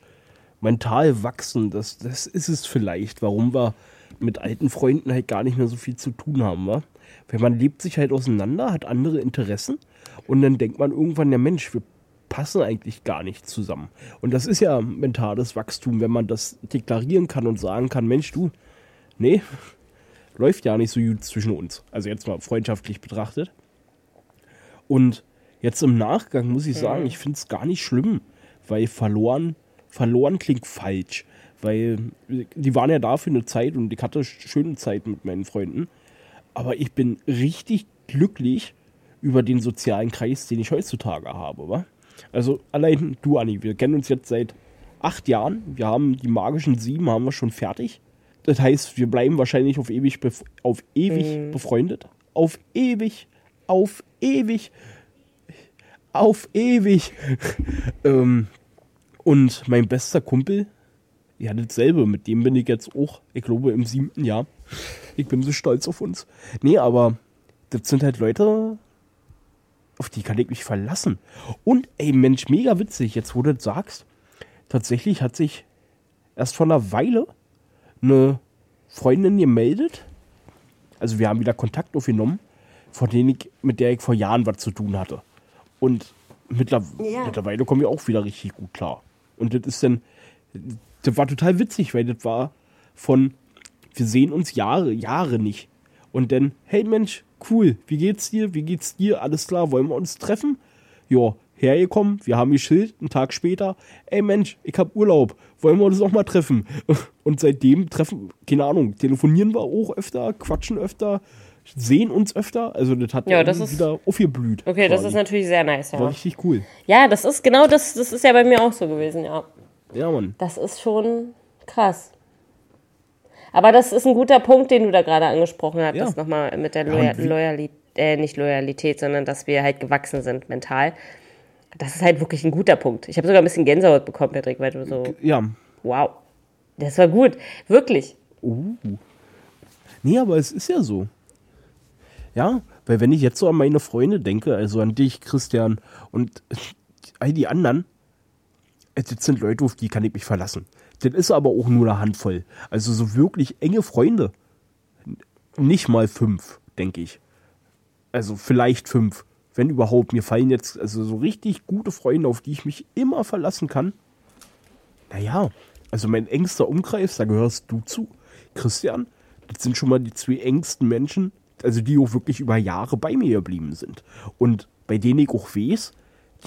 mental wachsen, das, das ist es vielleicht, warum wir mit alten Freunden halt gar nicht mehr so viel zu tun haben, wa? Weil man lebt sich halt auseinander, hat andere Interessen und dann denkt man irgendwann, ja Mensch, wir passen eigentlich gar nicht zusammen. Und das ist ja mentales Wachstum, wenn man das deklarieren kann und sagen kann, Mensch, du, nee, läuft ja nicht so gut zwischen uns. Also jetzt mal freundschaftlich betrachtet. Und jetzt im Nachgang muss ich sagen, ich finde es gar nicht schlimm, weil verloren, verloren klingt falsch. Weil die waren ja da für eine Zeit und ich hatte schöne Zeit mit meinen Freunden. Aber ich bin richtig glücklich über den sozialen Kreis, den ich heutzutage habe. Wa? Also allein du, Anni, wir kennen uns jetzt seit acht Jahren. Wir haben die magischen sieben, haben wir schon fertig. Das heißt, wir bleiben wahrscheinlich auf ewig, auf ewig mhm. befreundet. Auf ewig, auf ewig, auf ewig. ähm, und mein bester Kumpel, ja, dasselbe, mit dem bin ich jetzt auch, ich glaube, im siebten Jahr. Ich bin so stolz auf uns. Nee, aber das sind halt Leute, auf die kann ich mich verlassen. Und ey, Mensch, mega witzig, jetzt wo du das sagst. Tatsächlich hat sich erst vor einer Weile eine Freundin gemeldet. Also wir haben wieder Kontakt aufgenommen, von denen ich, mit der ich vor Jahren was zu tun hatte. Und mittler ja. mittlerweile kommen wir auch wieder richtig gut klar. Und das ist dann, das war total witzig, weil das war von, wir sehen uns Jahre, Jahre nicht. Und dann, hey Mensch, cool, wie geht's dir? Wie geht's dir? Alles klar, wollen wir uns treffen? Ja, hergekommen, wir haben Schild, einen Tag später, ey Mensch, ich hab Urlaub, wollen wir uns auch mal treffen? Und seitdem treffen, keine Ahnung, telefonieren wir auch öfter, quatschen öfter, sehen uns öfter. Also das hat ja, das ist, wieder aufgeblüht. Okay, quasi. das ist natürlich sehr nice, ja. War richtig cool. Ja, das ist genau das, das ist ja bei mir auch so gewesen, ja. Ja, Mann. Das ist schon krass. Aber das ist ein guter Punkt, den du da gerade angesprochen hast, ja. das nochmal mit der Loyal Loyalität, äh, nicht Loyalität, sondern dass wir halt gewachsen sind mental. Das ist halt wirklich ein guter Punkt. Ich habe sogar ein bisschen Gänsehaut bekommen, Patrick, weil du so. Ja. Wow. Das war gut. Wirklich. Uh. Nee, aber es ist ja so. Ja, weil wenn ich jetzt so an meine Freunde denke, also an dich, Christian, und all die anderen, das sind Leute, auf die kann ich mich verlassen. Das ist aber auch nur eine Handvoll. Also so wirklich enge Freunde. Nicht mal fünf, denke ich. Also vielleicht fünf wenn überhaupt. Mir fallen jetzt also so richtig gute Freunde, auf die ich mich immer verlassen kann. Naja, also mein engster Umkreis, da gehörst du zu. Christian, das sind schon mal die zwei engsten Menschen, also die auch wirklich über Jahre bei mir geblieben sind. Und bei denen ich auch weiß,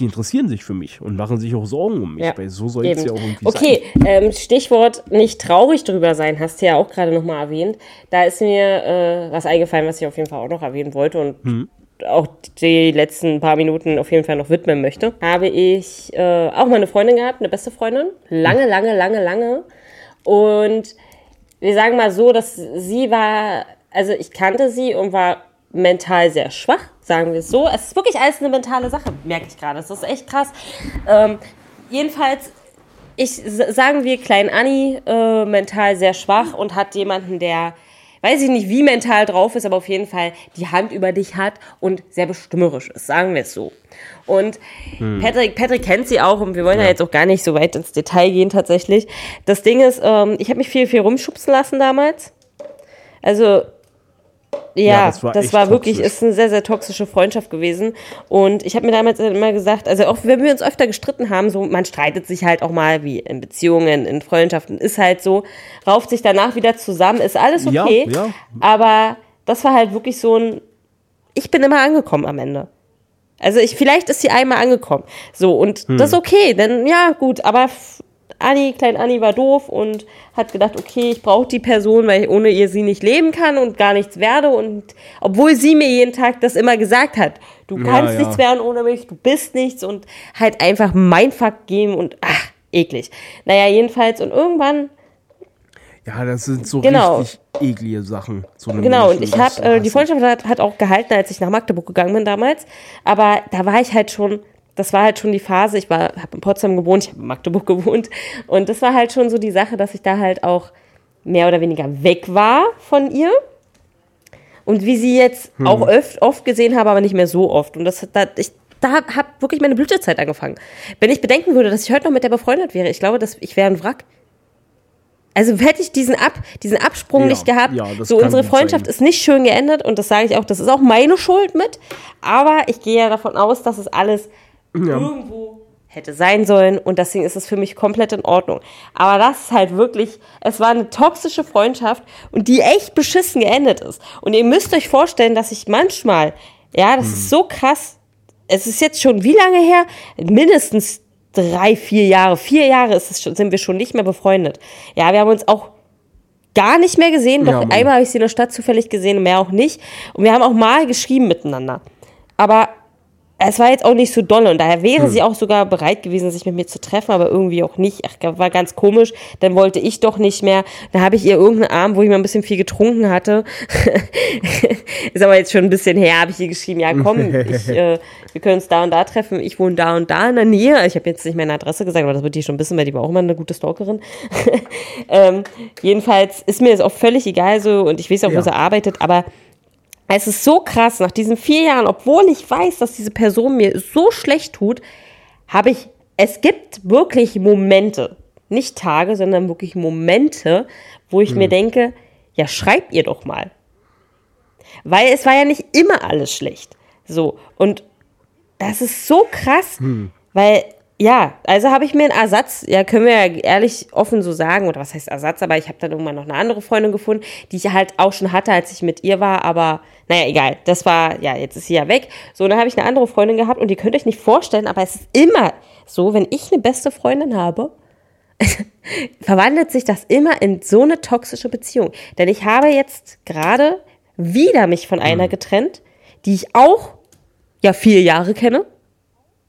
die interessieren sich für mich und machen sich auch Sorgen um mich, ja, weil so soll es ja auch irgendwie okay, sein. Okay, ähm, Stichwort nicht traurig drüber sein, hast du ja auch gerade nochmal erwähnt. Da ist mir äh, was eingefallen, was ich auf jeden Fall auch noch erwähnen wollte und hm auch die letzten paar Minuten auf jeden Fall noch widmen möchte, habe ich äh, auch mal eine Freundin gehabt, eine beste Freundin. Lange, lange, lange, lange. Und wir sagen mal so, dass sie war, also ich kannte sie und war mental sehr schwach, sagen wir es so. Es ist wirklich alles eine mentale Sache, merke ich gerade. Das ist echt krass. Ähm, jedenfalls, ich sagen wir Klein Anni, äh, mental sehr schwach und hat jemanden, der weiß ich nicht, wie mental drauf ist, aber auf jeden Fall die Hand über dich hat und sehr bestimmerisch ist, sagen wir es so. Und hm. Patrick, Patrick kennt sie auch und wir wollen ja. ja. jetzt auch gar nicht so weit ins Detail gehen tatsächlich. Das Ding ist, ähm, ich habe mich viel, viel rumschubsen lassen damals. Also ja, ja, das war, das war wirklich, ist eine sehr, sehr toxische Freundschaft gewesen. Und ich habe mir damals immer gesagt, also auch wenn wir uns öfter gestritten haben, so man streitet sich halt auch mal, wie in Beziehungen, in Freundschaften, ist halt so, rauft sich danach wieder zusammen, ist alles okay. Ja, ja. Aber das war halt wirklich so ein, ich bin immer angekommen am Ende. Also ich, vielleicht ist sie einmal angekommen. So, und hm. das ist okay, denn ja, gut, aber Anni, klein Anni war doof und hat gedacht, okay, ich brauche die Person, weil ich ohne ihr sie nicht leben kann und gar nichts werde. Und obwohl sie mir jeden Tag das immer gesagt hat, du kannst ja, ja. nichts werden ohne mich, du bist nichts und halt einfach mein Fuck geben und ach, eklig. Naja, jedenfalls und irgendwann ja, das sind so genau. richtig eklige Sachen. So genau, Menschen, und ich habe, äh, die Freundschaft hat, hat auch gehalten, als ich nach Magdeburg gegangen bin damals. Aber da war ich halt schon, das war halt schon die Phase, ich war, habe in Potsdam gewohnt, ich habe in Magdeburg gewohnt. Und das war halt schon so die Sache, dass ich da halt auch mehr oder weniger weg war von ihr. Und wie sie jetzt hm. auch oft, oft gesehen habe, aber nicht mehr so oft. Und das, da, ich, da habe hab wirklich meine Blütezeit angefangen. Wenn ich bedenken würde, dass ich heute noch mit der befreundet wäre, ich glaube, dass ich wäre ein Wrack. Also hätte ich diesen, Ab, diesen Absprung ja, nicht gehabt, ja, so unsere Freundschaft sein. ist nicht schön geendet und das sage ich auch, das ist auch meine Schuld mit. Aber ich gehe ja davon aus, dass es alles ja. irgendwo hätte sein sollen und deswegen ist es für mich komplett in Ordnung. Aber das ist halt wirklich, es war eine toxische Freundschaft und die echt beschissen geendet ist. Und ihr müsst euch vorstellen, dass ich manchmal, ja, das hm. ist so krass, es ist jetzt schon wie lange her? Mindestens drei, vier Jahre, vier Jahre ist es schon, sind wir schon nicht mehr befreundet. Ja, wir haben uns auch gar nicht mehr gesehen. Doch ja, einmal habe ich sie in der Stadt zufällig gesehen, mehr auch nicht. Und wir haben auch mal geschrieben miteinander. Aber es war jetzt auch nicht so doll und daher wäre hm. sie auch sogar bereit gewesen, sich mit mir zu treffen, aber irgendwie auch nicht. Ach, war ganz komisch. Dann wollte ich doch nicht mehr. Da habe ich ihr irgendeinen Abend, wo ich mal ein bisschen viel getrunken hatte. ist aber jetzt schon ein bisschen her, habe ich ihr geschrieben, ja komm, ich, äh, wir können uns da und da treffen. Ich wohne da und da in der Nähe. Ich habe jetzt nicht meine Adresse gesagt, aber das wird die schon wissen, weil die war auch immer eine gute Stalkerin. ähm, jedenfalls ist mir das auch völlig egal so und ich weiß auch, ja. wo sie arbeitet, aber es ist so krass, nach diesen vier Jahren, obwohl ich weiß, dass diese Person mir so schlecht tut, habe ich, es gibt wirklich Momente, nicht Tage, sondern wirklich Momente, wo ich hm. mir denke, ja, schreibt ihr doch mal. Weil es war ja nicht immer alles schlecht. So, und das ist so krass, hm. weil ja, also habe ich mir einen Ersatz, ja, können wir ja ehrlich offen so sagen, oder was heißt Ersatz, aber ich habe dann irgendwann noch eine andere Freundin gefunden, die ich halt auch schon hatte, als ich mit ihr war, aber naja, egal, das war, ja, jetzt ist sie ja weg. So, dann habe ich eine andere Freundin gehabt und die könnt ihr euch nicht vorstellen, aber es ist immer so, wenn ich eine beste Freundin habe, verwandelt sich das immer in so eine toxische Beziehung. Denn ich habe jetzt gerade wieder mich von einer mhm. getrennt, die ich auch ja vier Jahre kenne.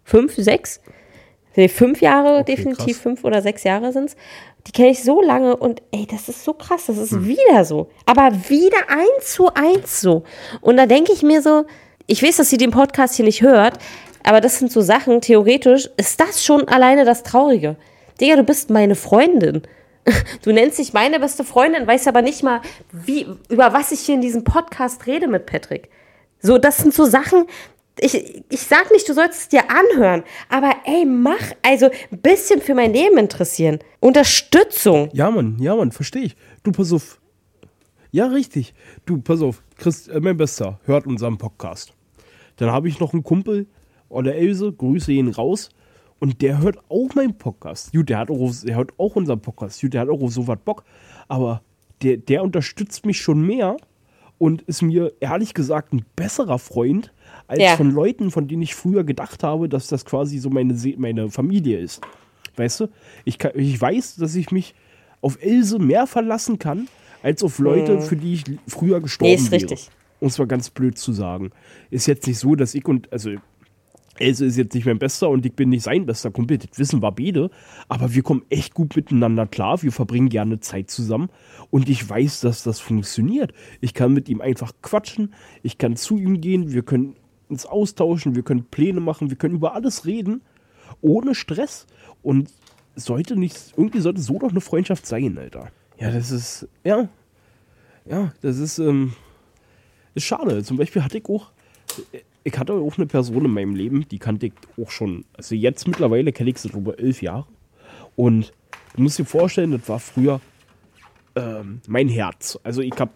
Fünf, sechs nee, fünf Jahre, okay, definitiv krass. fünf oder sechs Jahre sind es. Die kenne ich so lange und ey, das ist so krass, das ist hm. wieder so. Aber wieder eins zu eins so. Und da denke ich mir so, ich weiß, dass sie den Podcast hier nicht hört, aber das sind so Sachen, theoretisch ist das schon alleine das Traurige. Digga, du bist meine Freundin. Du nennst dich meine beste Freundin, weißt aber nicht mal, wie, über was ich hier in diesem Podcast rede mit Patrick. So, das sind so Sachen, ich, ich sag nicht, du sollst es dir anhören, aber ey, mach also ein bisschen für mein Leben interessieren. Unterstützung. Ja, Mann, ja, Mann, verstehe ich. Du, pass auf. Ja, richtig. Du, pass auf. Chris, äh, mein Bester, hört unseren Podcast. Dann habe ich noch einen Kumpel, oder Else, grüße ihn raus. Und der hört auch meinen Podcast. Gut, der, hat auch, der hört auch unseren Podcast. Gut, der hat auch so was Bock. Aber der, der unterstützt mich schon mehr und ist mir ehrlich gesagt ein besserer Freund als ja. von Leuten, von denen ich früher gedacht habe, dass das quasi so meine, meine Familie ist. Weißt du? Ich, kann, ich weiß, dass ich mich auf Else mehr verlassen kann, als auf Leute, mhm. für die ich früher gestorben nee, ist wäre. Richtig. Um es mal ganz blöd zu sagen. Ist jetzt nicht so, dass ich und, also Else ist jetzt nicht mein bester und ich bin nicht sein bester Kumpel, das wissen wir beide. Aber wir kommen echt gut miteinander klar, wir verbringen gerne Zeit zusammen und ich weiß, dass das funktioniert. Ich kann mit ihm einfach quatschen, ich kann zu ihm gehen, wir können uns austauschen, wir können Pläne machen, wir können über alles reden, ohne Stress. Und sollte nicht, irgendwie sollte so doch eine Freundschaft sein, Alter. Ja, das ist, ja, ja, das ist, ähm, ist schade. Zum Beispiel hatte ich auch, ich hatte auch eine Person in meinem Leben, die kannte ich auch schon, also jetzt mittlerweile kenne ich sie über elf Jahre. Und du musst dir vorstellen, das war früher ähm, mein Herz. Also ich habe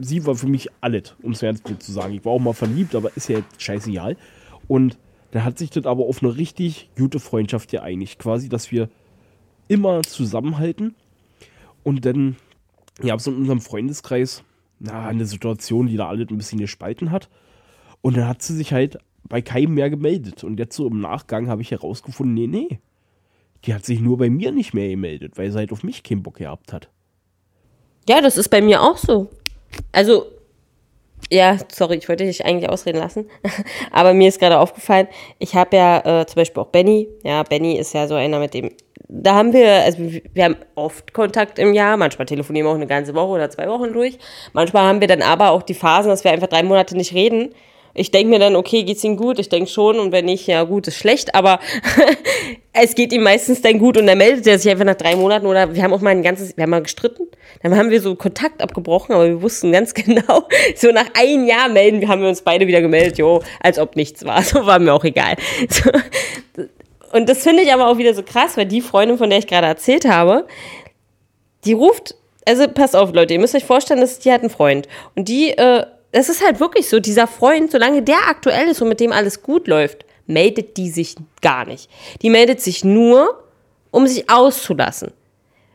sie war für mich alles, um es ganz zu sagen. Ich war auch mal verliebt, aber ist ja jetzt scheißegal. Und da hat sich das aber auf eine richtig gute Freundschaft geeinigt. Quasi, dass wir immer zusammenhalten. Und dann gab es in unserem Freundeskreis na, eine Situation, die da alles ein bisschen gespalten hat. Und dann hat sie sich halt bei keinem mehr gemeldet. Und jetzt so im Nachgang habe ich herausgefunden, nee, nee, Die hat sich nur bei mir nicht mehr gemeldet, weil sie halt auf mich keinen Bock gehabt hat. Ja, das ist bei mir auch so. Also, ja, sorry, ich wollte dich eigentlich ausreden lassen. Aber mir ist gerade aufgefallen, ich habe ja äh, zum Beispiel auch Benny. Ja, Benny ist ja so einer, mit dem. Da haben wir, also wir haben oft Kontakt im Jahr. Manchmal telefonieren wir auch eine ganze Woche oder zwei Wochen durch. Manchmal haben wir dann aber auch die Phasen, dass wir einfach drei Monate nicht reden. Ich denke mir dann, okay, geht's ihm gut? Ich denke schon. Und wenn nicht, ja gut, ist schlecht. Aber es geht ihm meistens dann gut und dann meldet er sich einfach nach drei Monaten. Oder wir haben auch mal ein ganzes, wir haben mal gestritten. Dann haben wir so Kontakt abgebrochen, aber wir wussten ganz genau, so nach einem Jahr melden, haben wir uns beide wieder gemeldet, jo, als ob nichts war. So war mir auch egal. So. Und das finde ich aber auch wieder so krass, weil die Freundin, von der ich gerade erzählt habe, die ruft, also passt auf, Leute, ihr müsst euch vorstellen, dass die hat einen Freund. Und die, äh, es ist halt wirklich so, dieser Freund, solange der aktuell ist und mit dem alles gut läuft, meldet die sich gar nicht. Die meldet sich nur, um sich auszulassen.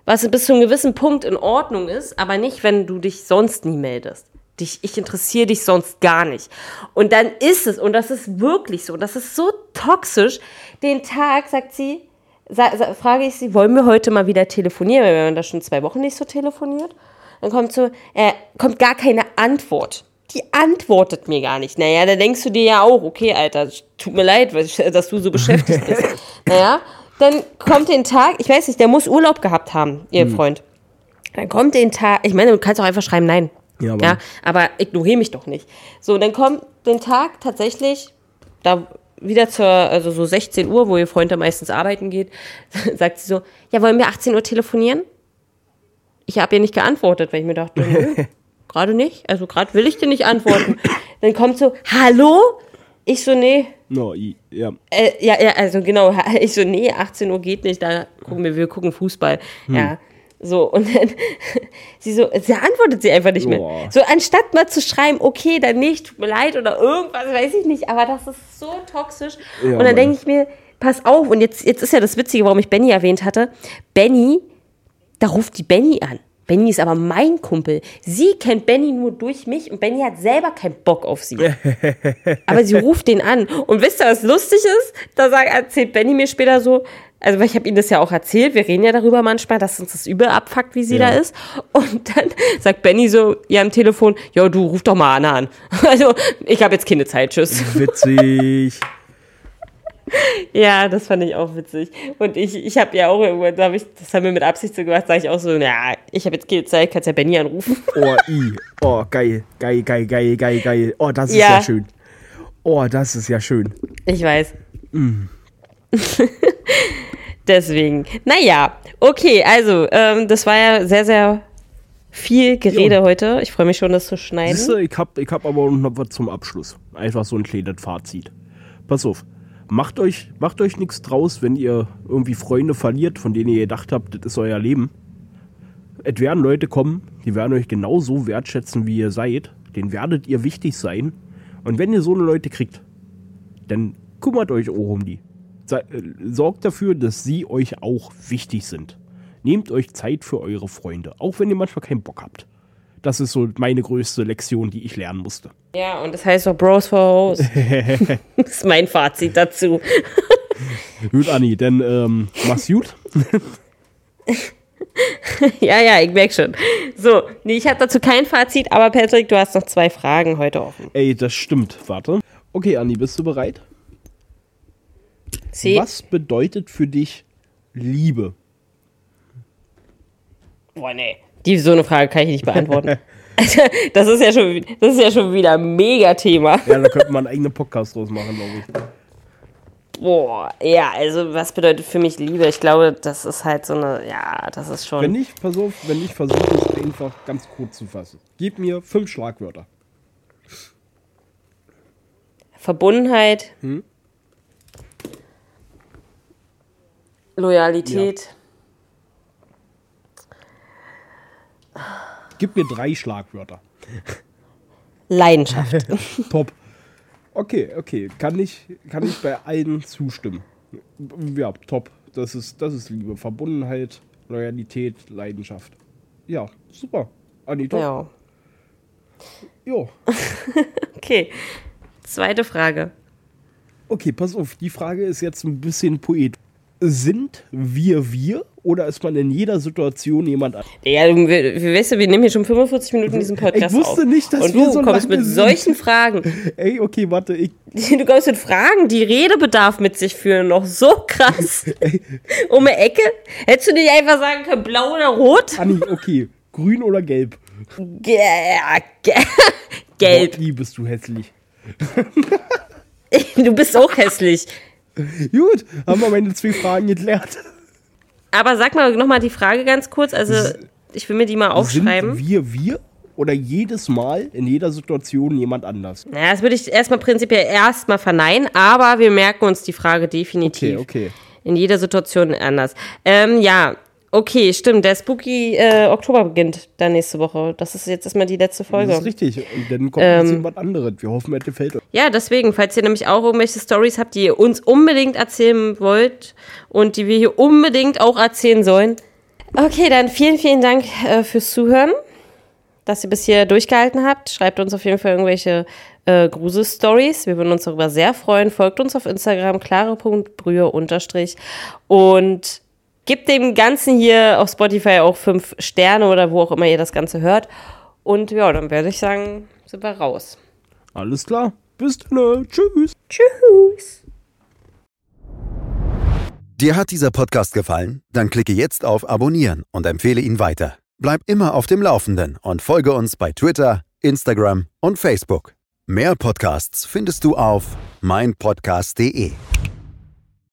Was bis zu einem gewissen Punkt in Ordnung ist, aber nicht, wenn du dich sonst nie meldest. Dich, ich interessiere dich sonst gar nicht. Und dann ist es, und das ist wirklich so, und das ist so toxisch, den Tag, sagt sie, sa, sa, frage ich sie, wollen wir heute mal wieder telefonieren, weil wir haben da schon zwei Wochen nicht so telefoniert. Dann kommt so, äh, kommt gar keine Antwort die antwortet mir gar nicht. Naja, da denkst du dir ja auch, okay, Alter, tut mir leid, dass du so beschäftigt bist. naja, dann kommt den Tag, ich weiß nicht, der muss Urlaub gehabt haben, ihr hm. Freund. Dann kommt den Tag, ich meine, du kannst auch einfach schreiben, nein. Ja, aber, ja, aber ignoriere mich doch nicht. So, dann kommt den Tag tatsächlich, da wieder zur, also so 16 Uhr, wo ihr Freund da meistens arbeiten geht, sagt sie so, ja, wollen wir 18 Uhr telefonieren? Ich habe ihr nicht geantwortet, weil ich mir dachte, nö, gerade nicht. Also gerade will ich dir nicht antworten. Dann kommt so, hallo? Ich so, nee. No, ja. Äh, ja, ja, also genau. Ich so, nee, 18 Uhr geht nicht, da gucken wir, wir gucken Fußball. Hm. Ja. So, und dann, sie so, sie antwortet sie einfach nicht mehr. Oh. So, anstatt mal zu schreiben, okay, dann nicht, tut mir leid oder irgendwas, weiß ich nicht, aber das ist so toxisch. Ja, und dann denke ich mir, pass auf, und jetzt, jetzt ist ja das Witzige, warum ich Benny erwähnt hatte. Benny, da ruft die Benny an. Benny ist aber mein Kumpel. Sie kennt Benny nur durch mich und Benny hat selber keinen Bock auf sie. aber sie ruft den an. Und wisst ihr, was lustig ist? Da sagt, erzählt Benny mir später so, also ich habe ihm das ja auch erzählt, wir reden ja darüber manchmal, dass uns das übel abfuckt, wie sie ja. da ist. Und dann sagt Benny so ja am Telefon, ja, du ruf doch mal Anna an. Also ich habe jetzt keine Zeit, tschüss. Witzig. Ja, das fand ich auch witzig. Und ich, ich habe ja auch irgendwann, da hab ich, das haben wir mit Absicht so gemacht, sage ich auch so, ja, ich habe jetzt keine Zeit, kannst ja Benny anrufen. Oh, i. Oh, geil, geil, geil, geil, geil, geil. Oh, das ist ja, ja schön. Oh, das ist ja schön. Ich weiß. Mm. Deswegen. Naja, okay, also, ähm, das war ja sehr, sehr viel Gerede jo. heute. Ich freue mich schon, das zu schneiden. Siehste, ich habe ich hab aber noch was zum Abschluss. Einfach so ein kleines Fazit. Pass auf macht euch, macht euch nichts draus, wenn ihr irgendwie Freunde verliert, von denen ihr gedacht habt, das ist euer Leben. Es werden Leute kommen, die werden euch genauso wertschätzen, wie ihr seid. Den werdet ihr wichtig sein. Und wenn ihr so eine Leute kriegt, dann kümmert euch auch um die. Äh, sorgt dafür, dass sie euch auch wichtig sind. Nehmt euch Zeit für eure Freunde, auch wenn ihr manchmal keinen Bock habt. Das ist so meine größte Lektion, die ich lernen musste. Ja, und das heißt auch Bros for Hoes. das ist mein Fazit dazu. gut, Anni, dann ähm, mach's gut. ja, ja, ich merke schon. So, nee, ich habe dazu kein Fazit, aber Patrick, du hast noch zwei Fragen heute offen. Ey, das stimmt. Warte. Okay, Anni, bist du bereit? Sie. Was bedeutet für dich Liebe? Boah, nee. Die, so eine Frage kann ich nicht beantworten. das ist ja schon, das ist ja schon wieder ein Mega-Thema. Ja, da könnte man einen eigenen Podcast draus machen, glaube ich. Boah, ja, also was bedeutet für mich Liebe? Ich glaube, das ist halt so eine, ja, das ist schon. Wenn ich versuche, wenn ich versuche, es einfach ganz kurz zu fassen. Gib mir fünf Schlagwörter. Verbundenheit. Hm? Loyalität. Ja. Gib mir drei Schlagwörter. Leidenschaft. Top. Okay, okay. Kann ich, kann ich bei allen zustimmen. Ja, top. Das ist, das ist Liebe. Verbundenheit, Loyalität, Leidenschaft. Ja, super. Anita. Ja. Jo. okay. Zweite Frage. Okay, pass auf. Die Frage ist jetzt ein bisschen poet. Sind wir wir oder ist man in jeder Situation jemand anderes? Ja, du, weißt du, wir nehmen hier schon 45 Minuten diesen Podcast Ich wusste auf. nicht, dass Und wir du so kommst mit sind. solchen Fragen. Ey, okay, warte, ich, Du kommst mit Fragen, die Redebedarf mit sich führen. Noch so krass. um die Ecke. Hättest du nicht einfach sagen können, blau oder rot? Anni, okay, grün oder gelb? Ge ge Gelb. Ih, bist du hässlich. Du bist auch hässlich. Gut, haben wir meine zwei Fragen geklärt. Aber sag mal nochmal die Frage ganz kurz. Also, ich will mir die mal aufschreiben. Sind wir wir oder jedes Mal in jeder Situation jemand anders? Naja, das würde ich erstmal prinzipiell erstmal verneinen, aber wir merken uns die Frage definitiv. Okay, okay. In jeder Situation anders. Ähm, ja, okay, stimmt. Der Spooky äh, Oktober beginnt dann nächste Woche. Das ist jetzt erstmal die letzte Folge. Das ist richtig. Und dann kommt Ähm. jetzt jemand anderes. Wir hoffen, es gefällt euch. Ja, deswegen, falls ihr nämlich auch irgendwelche Stories habt, die ihr uns unbedingt erzählen wollt und die wir hier unbedingt auch erzählen sollen. Okay, dann vielen, vielen Dank äh, fürs Zuhören, dass ihr bis hier durchgehalten habt. Schreibt uns auf jeden Fall irgendwelche äh, Grusel-Stories. Wir würden uns darüber sehr freuen. Folgt uns auf Instagram, klare.brühe unterstrich und gebt dem Ganzen hier auf Spotify auch fünf Sterne oder wo auch immer ihr das Ganze hört. Und ja, dann werde ich sagen, sind wir raus. Alles klar. Bis dann. Tschüss. Tschüss. Dir hat dieser Podcast gefallen? Dann klicke jetzt auf Abonnieren und empfehle ihn weiter. Bleib immer auf dem Laufenden und folge uns bei Twitter, Instagram und Facebook. Mehr Podcasts findest du auf meinpodcast.de.